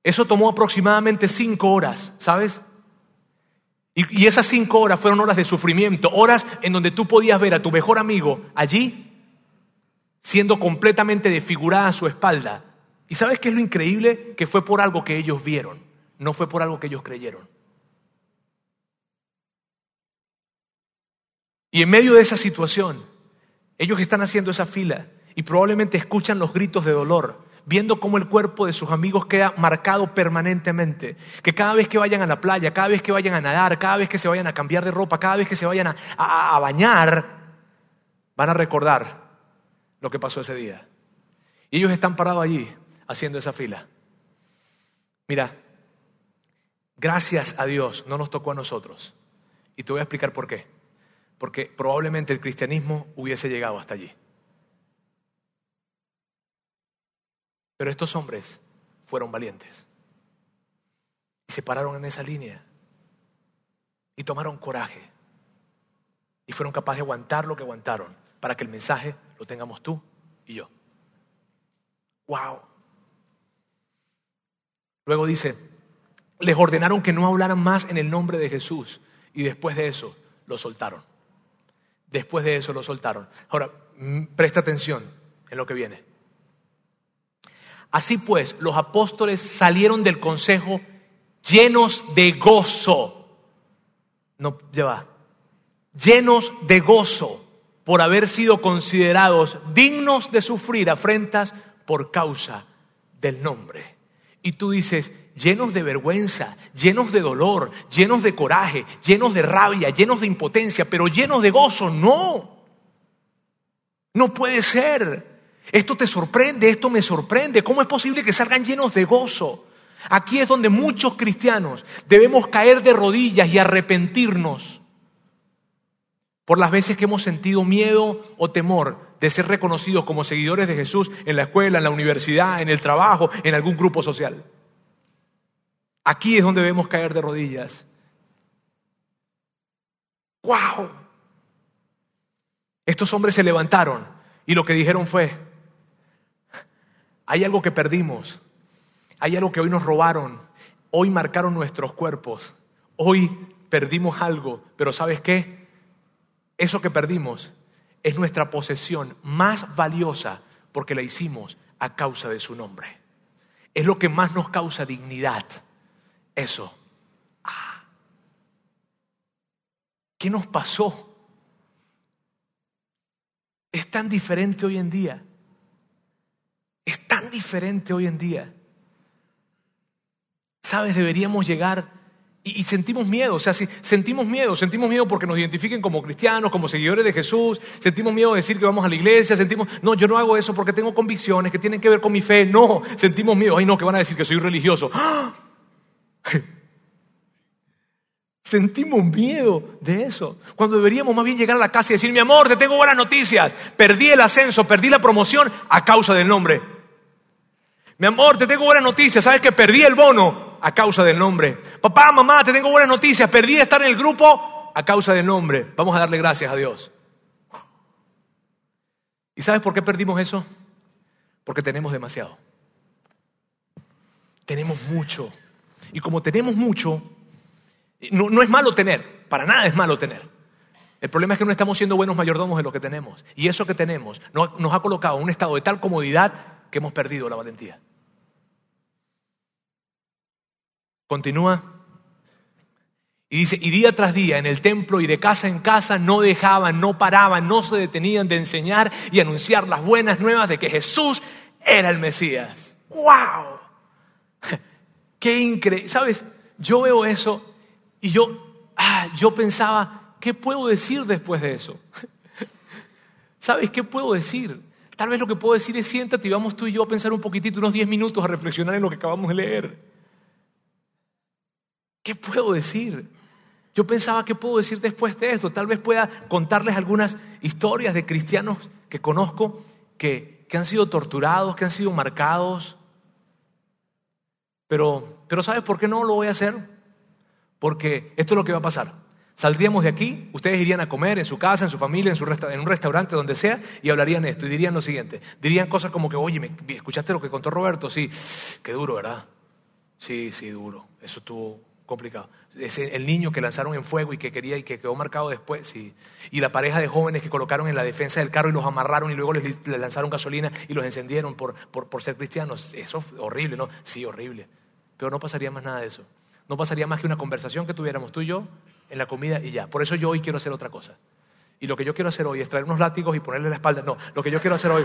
eso tomó aproximadamente cinco horas, ¿sabes? Y, esas cinco horas fueron horas de sufrimiento, horas en donde tú podías ver a tu mejor amigo allí siendo completamente desfigurada su espalda. ¿Y sabes qué es lo increíble? Que fue por algo que ellos vieron, no fue por algo que ellos creyeron. Y en medio de esa situación, ellos están haciendo esa fila y probablemente escuchan los gritos de dolor viendo cómo el cuerpo de sus amigos queda marcado permanentemente. Que cada vez que vayan a la playa, cada vez que vayan a nadar, cada vez que se vayan a cambiar de ropa, cada vez que se vayan a, bañar, van a recordar lo que pasó ese día. Y ellos están parados allí haciendo esa fila. Mira, gracias a Dios no nos tocó a nosotros. Y te voy a explicar por qué. Porque probablemente el cristianismo hubiese llegado hasta allí. Pero estos hombres fueron valientes. Y se pararon en esa línea. Y tomaron coraje. Y fueron capaces de aguantar lo que aguantaron para que el mensaje lo tengamos tú y yo. ¡Wow! Luego dice, les ordenaron que no hablaran más en el nombre de Jesús. Y después de eso, lo soltaron. Después de eso, lo soltaron. Ahora, mm, presta atención en lo que viene. Así pues, los apóstoles salieron del consejo llenos de gozo. No, lleva. Llenos de gozo por haber sido considerados dignos de sufrir afrentas por causa del nombre. Y tú dices, llenos de vergüenza, llenos de dolor, llenos de coraje, llenos de rabia, llenos de impotencia, pero llenos de gozo. No, no puede ser. Esto te sorprende, esto me sorprende. ¿Cómo es posible que salgan llenos de gozo? Aquí es donde muchos cristianos debemos caer de rodillas y arrepentirnos por las veces que hemos sentido miedo o temor de ser reconocidos como seguidores de Jesús en la escuela, en la universidad, en el trabajo, en algún grupo social. Aquí es donde debemos caer de rodillas. ¡Wow! Estos hombres se levantaron y lo que dijeron fue, hay algo que perdimos. Hay algo que hoy nos robaron. Hoy marcaron nuestros cuerpos. Hoy perdimos algo. Pero ¿sabes qué? Eso que perdimos es nuestra posesión más valiosa porque la hicimos a causa de su nombre. Es lo que más nos causa dignidad. Eso. Ah. ¿Qué nos pasó? Es tan diferente hoy en día es tan diferente hoy en día. Sabes, deberíamos llegar y, sentimos miedo, o sea, si sentimos miedo, sentimos miedo porque nos identifiquen como cristianos, como seguidores de Jesús, sentimos miedo de decir que vamos a la iglesia, sentimos, no, yo no hago eso porque tengo convicciones que tienen que ver con mi fe, no, sentimos miedo, ay no, que van a decir que soy religioso. Sentimos miedo de eso. Cuando deberíamos más bien llegar a la casa y decir, mi amor, te tengo buenas noticias. Perdí el ascenso, perdí la promoción a causa del nombre. Mi amor, te tengo buena noticia. Sabes que perdí el bono a causa del nombre. Papá, mamá, te tengo buena noticia. Perdí estar en el grupo a causa del nombre. Vamos a darle gracias a Dios. ¿Y sabes por qué perdimos eso? Porque tenemos demasiado. Tenemos mucho. Y como tenemos mucho, no, no, es malo tener, para nada es malo tener. El problema es que no estamos siendo buenos mayordomos de lo que tenemos. Y eso que tenemos nos ha colocado en un estado de tal comodidad que hemos perdido la valentía. Continúa. Y dice, y día tras día en el templo y de casa en casa no dejaban, no paraban, no se detenían de enseñar y anunciar las buenas nuevas de que Jesús era el Mesías. ¡Wow! ¡Qué increíble! ¿Sabes? Yo veo eso y yo, ah, yo pensaba, ¿qué puedo decir después de eso? ¿Sabes qué puedo decir? Tal vez lo que puedo decir es siéntate y vamos tú y yo a pensar un poquitito, unos 10 minutos a reflexionar en lo que acabamos de leer. ¿qué puedo decir? Yo pensaba, ¿qué puedo decir después de esto? Tal vez pueda contarles algunas historias de cristianos que conozco que, que han sido torturados, que han sido marcados. Pero, pero ¿sabes por qué no lo voy a hacer? Porque esto es lo que va a pasar. Saldríamos de aquí, ustedes irían a comer en su casa, en su familia, en, su en un restaurante, donde sea, y hablarían esto, y dirían lo siguiente. Dirían cosas como que, oye, ¿escuchaste lo que contó Roberto? Sí, qué duro, ¿verdad? Sí, sí, duro. Eso estuvo complicado. El niño que lanzaron en fuego y que quería y que quedó marcado después, sí. Y la pareja de jóvenes que colocaron en la defensa del carro y los amarraron y luego les, lanzaron gasolina y los encendieron por, por, por ser cristianos. Eso es horrible, ¿no? Sí, horrible. Pero no pasaría más nada de eso. No pasaría más que una conversación que tuviéramos tú y yo en la comida y ya. Por eso yo hoy quiero hacer otra cosa. Y lo que yo quiero hacer hoy es traer unos látigos y ponerle la espalda. No, lo que yo quiero hacer hoy,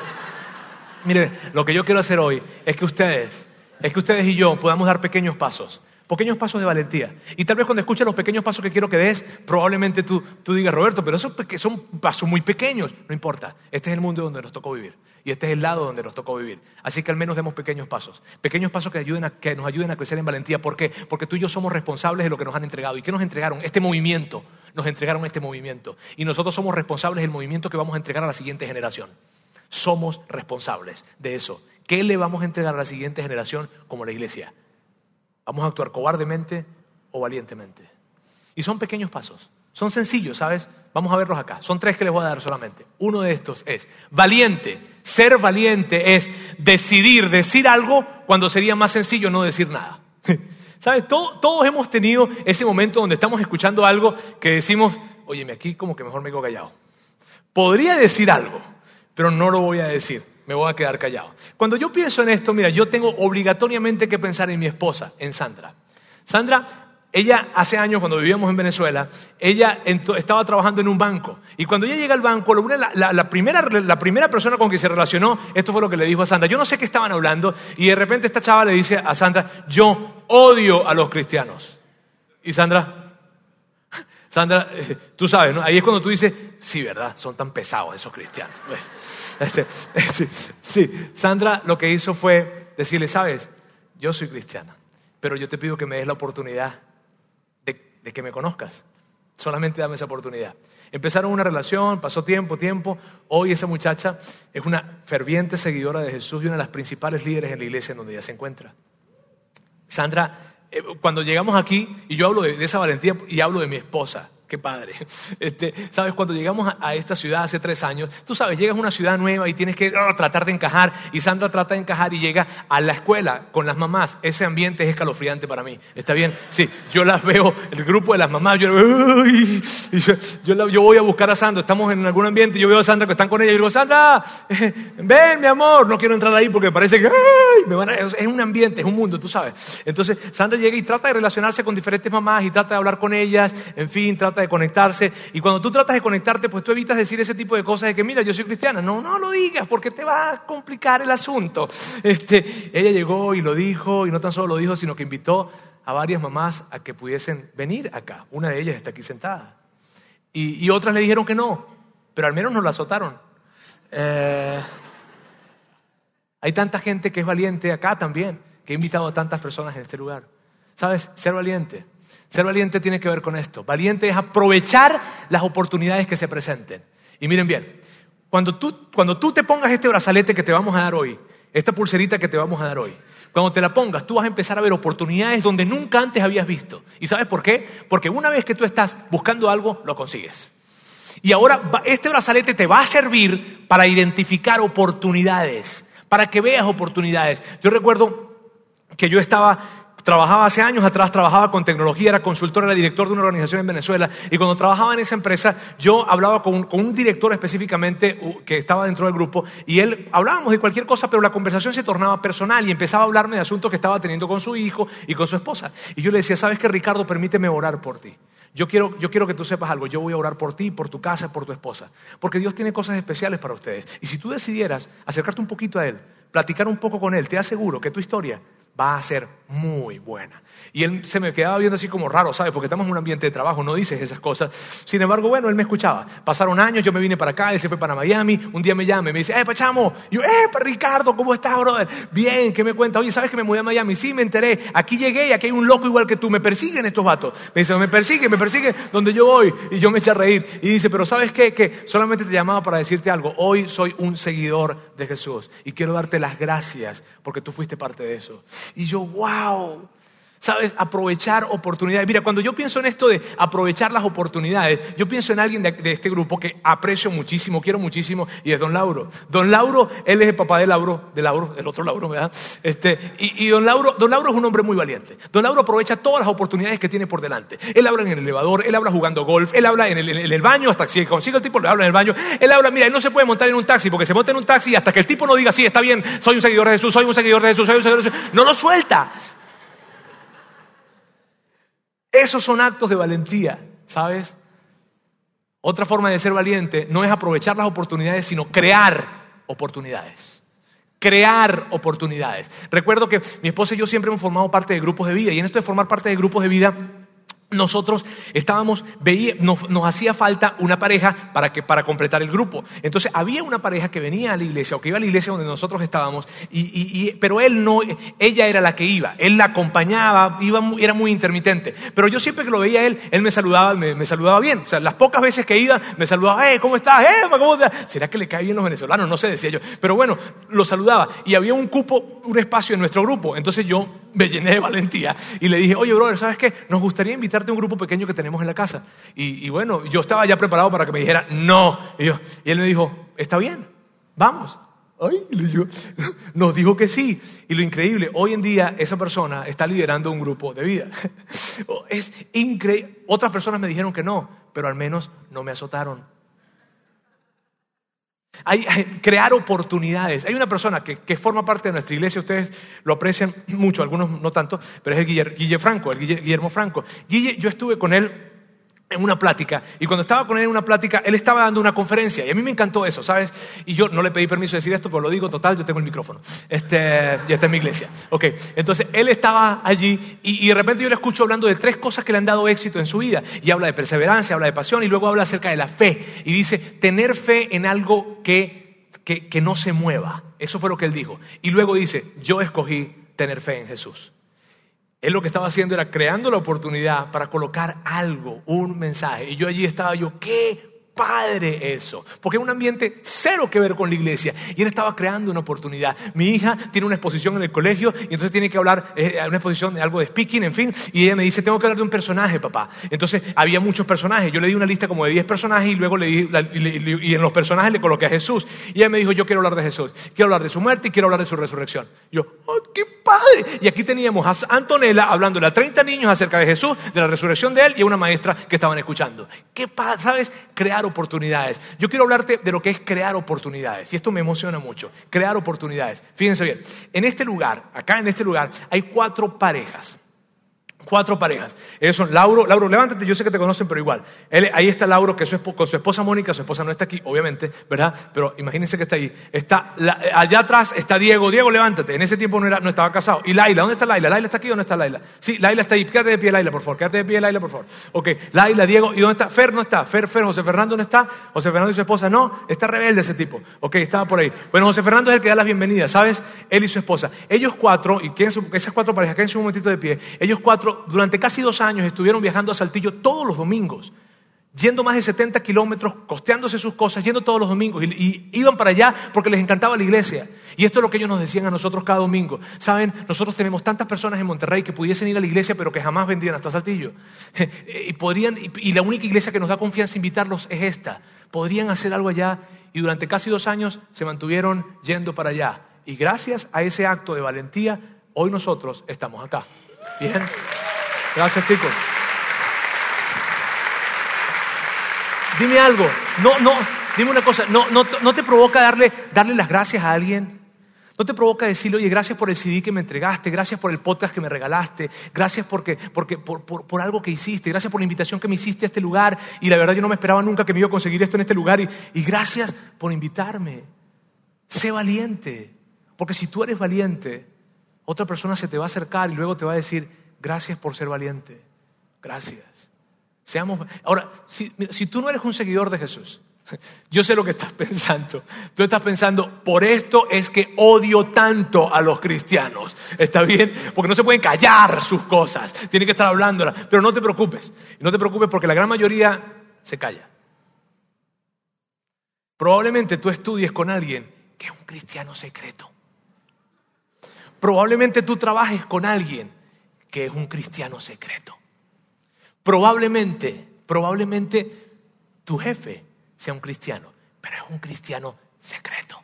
mire, lo que yo quiero hacer hoy es que ustedes, es que ustedes y yo podamos dar pequeños pasos. Pequeños pasos de valentía. Y tal vez cuando escuches los pequeños pasos que quiero que des, probablemente tú, tú digas, Roberto, pero esos son pasos muy pequeños. No importa. Este es el mundo donde nos tocó vivir. Y este es el lado donde nos tocó vivir. Así que al menos demos pequeños pasos. Pequeños pasos que, ayuden a, que nos ayuden a crecer en valentía. ¿Por qué? Porque tú y yo somos responsables de lo que nos han entregado. ¿Y qué nos entregaron? Este movimiento. Nos entregaron este movimiento. Y nosotros somos responsables del movimiento que vamos a entregar a la siguiente generación. Somos responsables de eso. ¿Qué le vamos a entregar a la siguiente generación como la iglesia? ¿Vamos a actuar cobardemente o valientemente? Y son pequeños pasos. Son sencillos, ¿sabes? Vamos a verlos acá. Son tres que les voy a dar solamente. Uno de estos es valiente. Ser valiente es decidir decir algo cuando sería más sencillo no decir nada. ¿Sabes? Todos, hemos tenido ese momento donde estamos escuchando algo que decimos, óyeme, aquí como que mejor me quedo callado. Podría decir algo, pero no lo voy a decir me voy a quedar callado. Cuando yo pienso en esto, mira, yo tengo obligatoriamente que pensar en mi esposa, en Sandra. Sandra, ella hace años cuando vivíamos en Venezuela, ella estaba trabajando en un banco. Y cuando ella llega al banco, la, primera, la primera persona con que se relacionó, esto fue lo que le dijo a Sandra. Yo no sé qué estaban hablando y de repente esta chava le dice a Sandra, yo odio a los cristianos. Y Sandra, Sandra, eh, tú sabes, ¿no? Ahí es cuando tú dices, sí, ¿verdad? Son tan pesados esos cristianos. Sí, Sandra lo que hizo fue decirle, sabes, yo soy cristiana, pero yo te pido que me des la oportunidad de, que me conozcas. Solamente dame esa oportunidad. Empezaron una relación, pasó tiempo, tiempo. Hoy esa muchacha es una ferviente seguidora de Jesús y una de las principales líderes en la iglesia en donde ella se encuentra. Sandra, eh, cuando llegamos aquí, y yo hablo de esa valentía y hablo de mi esposa, Qué padre. Este, sabes, cuando llegamos a, esta ciudad hace tres años, tú sabes, llegas a una ciudad nueva y tienes que oh, tratar de encajar. Y Sandra trata de encajar y llega a la escuela con las mamás. Ese ambiente es escalofriante para mí. ¿Está bien? Sí, yo las veo, el grupo de las mamás, yo, yo, yo, voy a buscar a Sandra. Estamos en algún ambiente y yo veo a Sandra que están con ella y digo, Sandra, ven, mi amor. No quiero entrar ahí porque parece que me van a... es un ambiente, es un mundo, tú sabes. Entonces, Sandra llega y trata de relacionarse con diferentes mamás y trata de hablar con ellas. En fin, trata de conectarse. Y cuando tú tratas de conectarte, pues tú evitas decir ese tipo de cosas de que, mira, yo soy cristiana. No, no lo digas porque te va a complicar el asunto. Este, ella llegó y lo dijo, y no tan solo lo dijo, sino que invitó a varias mamás a que pudiesen venir acá. Una de ellas está aquí sentada. Y, otras le dijeron que no, pero al menos nos la azotaron. Eh, hay tanta gente que es valiente acá también, que he invitado a tantas personas en este lugar. ¿Sabes? Ser valiente ser valiente tiene que ver con esto. Valiente es aprovechar las oportunidades que se presenten. Y miren bien, cuando tú, cuando tú te pongas este brazalete que te vamos a dar hoy, esta pulserita que te vamos a dar hoy, cuando te la pongas, tú vas a empezar a ver oportunidades donde nunca antes habías visto. ¿Y sabes por qué? Porque una vez que tú estás buscando algo, lo consigues. Y ahora este brazalete te va a servir para identificar oportunidades, para que veas oportunidades. Yo recuerdo que yo estaba trabajaba hace años atrás, trabajaba con tecnología, era consultor, era director de una organización en Venezuela. Y cuando trabajaba en esa empresa, yo hablaba con un, director específicamente que estaba dentro del grupo y él hablábamos de cualquier cosa, pero la conversación se tornaba personal y empezaba a hablarme de asuntos que estaba teniendo con su hijo y con su esposa. Y yo le decía, ¿sabes qué, Ricardo? Permíteme orar por ti. Yo quiero, yo quiero que tú sepas algo. Yo voy a orar por ti, por tu casa, por tu esposa. Porque Dios tiene cosas especiales para ustedes. Y si tú decidieras acercarte un poquito a Él, platicar un poco con Él, te aseguro que tu historia va a ser muy buena. Y él se me quedaba viendo así como raro, ¿sabes? Porque estamos en un ambiente de trabajo, no dices esas cosas. Sin embargo, bueno, él me escuchaba. Pasaron años, yo me vine para acá, él se fue para Miami, un día me llama y me dice, ¡eh, Pachamo! Y yo, ¡eh, Ricardo, ¿cómo estás, brother? Bien, ¿qué me cuenta? Oye, ¿sabes que me mudé a Miami? Sí, me enteré. Aquí llegué y aquí hay un loco igual que tú. Me persiguen estos vatos. Me dice, me persiguen, me persiguen donde yo voy. Y yo me eché a reír. Y dice, pero ¿sabes qué? Que solamente te llamaba para decirte algo. Hoy soy un seguidor de Jesús y quiero darte las gracias porque tú fuiste parte de eso. Y yo, wow. ¿Sabes? Aprovechar oportunidades. Mira, cuando yo pienso en esto de aprovechar las oportunidades, yo pienso en alguien de, este grupo que aprecio muchísimo, quiero muchísimo, y es Don Lauro. Don Lauro, él es el papá de Lauro, de Lauro, el otro Lauro, ¿verdad? Este, y, don, Lauro, don Lauro es un hombre muy valiente. Don Lauro aprovecha todas las oportunidades que tiene por delante. Él habla en el elevador, él habla jugando golf, él habla en el, baño, hasta que si consigue el tipo, le habla en el baño. Él habla, mira, él no se puede montar en un taxi, porque se monta en un taxi hasta que el tipo no diga, sí, está bien, soy un seguidor de Jesús, soy un seguidor de Jesús, soy un seguidor de Jesús. No lo suelta. Esos son actos de valentía, ¿sabes? Otra forma de ser valiente no es aprovechar las oportunidades, sino crear oportunidades. Crear oportunidades. Recuerdo que mi esposa y yo siempre hemos formado parte de grupos de vida y en esto de formar parte de grupos de vida nosotros estábamos, veía, nos, hacía falta una pareja para, que, para completar el grupo. Entonces había una pareja que venía a la iglesia o que iba a la iglesia donde nosotros estábamos, y, pero él no, ella era la que iba, él la acompañaba, iba, era muy intermitente. Pero yo siempre que lo veía él, él me saludaba, me, saludaba bien. O sea, las pocas veces que iba, me saludaba, eh, ¿cómo estás? Eh, ¿cómo estás? ¿Será que le cae bien los venezolanos? No sé, decía yo. Pero bueno, lo saludaba y había un cupo, un espacio en nuestro grupo. Entonces yo me llené de valentía y le dije, oye, brother, ¿sabes qué? Nos gustaría invitarte un grupo pequeño que tenemos en la casa. Y, bueno, yo estaba ya preparado para que me dijera, no. Y, él me dijo, está bien, vamos. Ay, nos dijo que sí. Y lo increíble, hoy en día esa persona está liderando un grupo de vida. Es increíble. Otras personas me dijeron que no, pero al menos no me azotaron. Hay, crear oportunidades. Hay una persona que, forma parte de nuestra iglesia, ustedes lo aprecian mucho, algunos no tanto, pero es el Guille, Franco, el Guillermo Franco. Guille, yo estuve con él en una plática. Y cuando estaba él en una plática, él estaba dando una conferencia. Y a mí me encantó eso, ¿sabes? Y yo no le pedí permiso de decir esto, pero lo digo total, yo tengo el micrófono. Este, ya está en mi iglesia. Ok, entonces él estaba allí y, de repente yo le escucho hablando de tres cosas que le han dado éxito en su vida. Y habla de perseverancia, habla de pasión y luego habla acerca de la fe. Y dice, tener fe en algo que, que, que no se mueva. Eso fue lo que él dijo. Y luego dice, yo escogí tener fe en Jesús. Él lo que estaba haciendo era creando la oportunidad para colocar algo, un mensaje. Y yo allí estaba yo, ¿qué padre eso, porque es un ambiente cero que ver con la iglesia. Y él estaba creando una oportunidad. Mi hija tiene una exposición en el colegio y entonces tiene que hablar, eh, una exposición de algo de speaking, en fin, y ella me dice, tengo que hablar de un personaje, papá. Entonces había muchos personajes. Yo le di una lista como de 10 personajes y luego le di, y, en los personajes le coloqué a Jesús. Y ella me dijo, yo quiero hablar de Jesús, quiero hablar de su muerte y quiero hablar de su resurrección. yo, ¡oh, qué padre! Y aquí teníamos a Antonella hablándole a 30 niños acerca de Jesús, de la resurrección de él y a una maestra que estaban escuchando. ¿Qué padre? ¿Sabes? Crear oportunidades. Yo quiero hablarte de lo que es crear oportunidades. Y esto me emociona mucho. Crear oportunidades. Fíjense bien. En este lugar, acá en este lugar, hay cuatro parejas. Cuatro parejas. Ellos son Lauro, Lauro, levántate, yo sé que te conocen, pero igual. ahí está Lauro, que es con su esposa Mónica, su esposa no está aquí, obviamente, ¿verdad? Pero imagínense que está ahí. Está, allá atrás está Diego, Diego, levántate. En ese tiempo no, era, no estaba casado. Y Laila, ¿dónde está Laila? ¿Laila está aquí o no está Laila? Sí, Laila está ahí. Quédate de pie, Laila, por favor. Quédate de pie, Laila, por favor. Ok, Laila, Diego, ¿y dónde está? Fer no está. Fer, Fer, José Fernando no está. José Fernando y su esposa no. Está rebelde ese tipo. Ok, estaba por ahí. Bueno, José Fernando es el que da las bienvenidas, ¿sabes? Él y su esposa. Ellos cuatro, y esas cuatro parejas, quédense un momentito de pie. Ellos cuatro, durante casi dos años estuvieron viajando a Saltillo todos los domingos, yendo más de 70 kilómetros, costeándose sus cosas, yendo todos los domingos, y, iban para allá porque les encantaba la iglesia. Y esto es lo que ellos nos decían a nosotros cada domingo. Saben, nosotros tenemos tantas personas en Monterrey que pudiesen ir a la iglesia, pero que jamás vendrían hasta Saltillo. y, podrían, y la única iglesia que nos da confianza invitarlos es esta. Podrían hacer algo allá, y durante casi dos años se mantuvieron yendo para allá. Y gracias a ese acto de valentía, hoy nosotros estamos acá. Bien. Gracias, chicos. Dime algo, no, no, dime una cosa, no, no, no te provoca darle, darle las gracias a alguien. ¿No te provoca decirle, oye, gracias por el CD que me entregaste, gracias por el podcast que me regalaste, gracias porque, porque, por, por, algo que hiciste, gracias por la invitación que me hiciste a este lugar y la verdad yo no me esperaba nunca que me iba a conseguir esto en este lugar y, y gracias por invitarme. Sé valiente, porque si tú eres valiente, Otra persona se te va a acercar y luego te va a decir, gracias por ser valiente. Gracias. Seamos. Ahora, si, tú no eres un seguidor de Jesús, yo sé lo que estás pensando. Tú estás pensando, por esto es que odio tanto a los cristianos. ¿Está bien? Porque no se pueden callar sus cosas. Tienen que estar hablándolas. Pero no te preocupes. No te preocupes porque la gran mayoría se calla. Probablemente tú estudies con alguien que es un cristiano secreto. Probablemente tú trabajes con alguien que es un cristiano secreto. Probablemente, probablemente tu jefe sea un cristiano, pero es un cristiano secreto.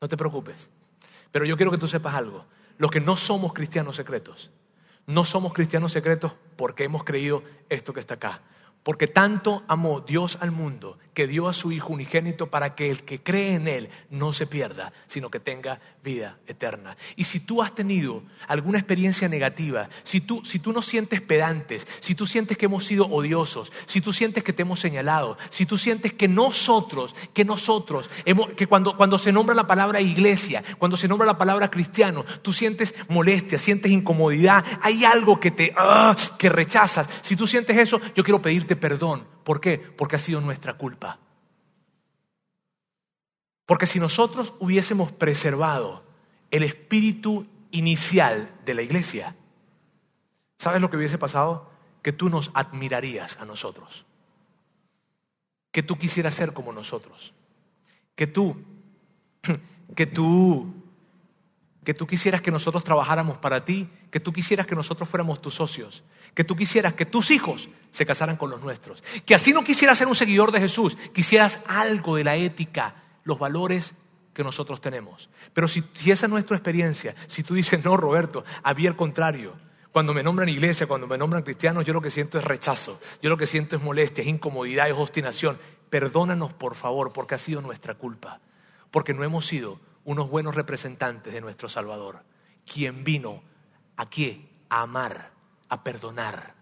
No te preocupes. Pero yo quiero que tú sepas algo. Los que no somos cristianos secretos, no somos cristianos secretos porque hemos creído esto que está acá. Porque tanto amó Dios al mundo que dio a su Hijo unigénito para que el que cree en Él no se pierda, sino que tenga vida eterna. Y si tú has tenido alguna experiencia negativa, si tú, si tú no sientes pedantes, si tú sientes que hemos sido odiosos, si tú sientes que te hemos señalado, si tú sientes que nosotros, que nosotros, que cuando, cuando se nombra la palabra iglesia, cuando se nombra la palabra cristiano, tú sientes molestia, sientes incomodidad, hay algo que te, ah, que rechazas. Si tú sientes eso, yo quiero pedirte perdón ¿Por qué? Porque ha sido nuestra culpa. Porque si nosotros hubiésemos preservado el espíritu inicial de la iglesia, ¿sabes lo que hubiese pasado? Que tú nos admirarías a nosotros. Que tú quisieras ser como nosotros. Que tú, que tú que tú quisieras que nosotros trabajáramos para ti, que tú quisieras que nosotros fuéramos tus socios, que tú quisieras que tus hijos se casaran con los nuestros, que así no quisieras ser un seguidor de Jesús, quisieras algo de la ética, los valores que nosotros tenemos. Pero si, esa es nuestra experiencia, si tú dices, no, Roberto, había el contrario, cuando me nombran iglesia, cuando me nombran cristianos, yo lo que siento es rechazo, yo lo que siento es molestia, es incomodidad, es obstinación. Perdónanos, por favor, porque ha sido nuestra culpa, porque no hemos sido unos buenos representantes de nuestro Salvador, quien vino aquí a amar, a perdonar,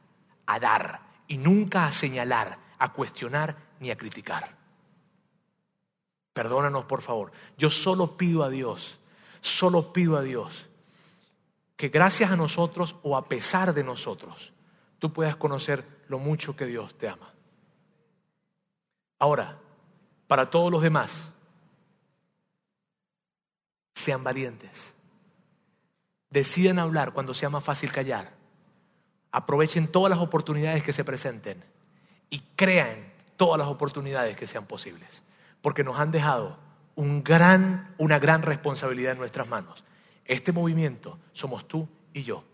a dar y nunca a señalar, a cuestionar ni a criticar. Perdónanos, por favor. Yo solo pido a Dios, solo pido a Dios que gracias a nosotros o a pesar de nosotros, tú puedas conocer lo mucho que Dios te ama. Ahora, para todos los demás, sean valientes. Decidan hablar cuando sea más fácil callar. Aprovechen todas las oportunidades que se presenten y crean todas las oportunidades que sean posibles. Porque nos han dejado un gran, una gran responsabilidad en nuestras manos. Este movimiento somos tú y yo.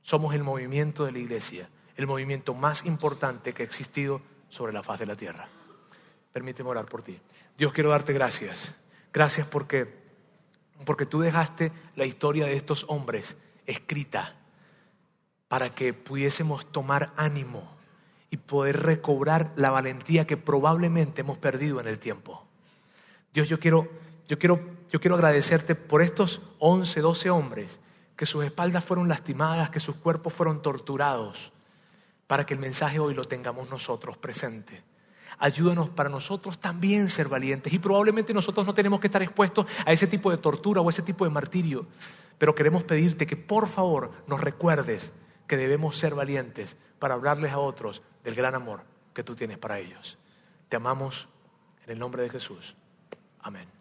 Somos el movimiento de la iglesia, el movimiento más importante que ha existido sobre la faz de la tierra. Permíteme orar por ti. Dios, quiero darte gracias. Gracias porque porque tú dejaste la historia de estos hombres escrita para que pudiésemos tomar ánimo y poder recobrar la valentía que probablemente hemos perdido en el tiempo. Dios, yo quiero, yo quiero, yo quiero agradecerte por estos 11, 12 hombres que sus espaldas fueron lastimadas, que sus cuerpos fueron torturados, para que el mensaje hoy lo tengamos nosotros presente. Ayúdanos para nosotros también ser valientes. Y probablemente nosotros no tenemos que estar expuestos a ese tipo de tortura o ese tipo de martirio. Pero queremos pedirte que por favor nos recuerdes que debemos ser valientes para hablarles a otros del gran amor que tú tienes para ellos. Te amamos en el nombre de Jesús. Amén.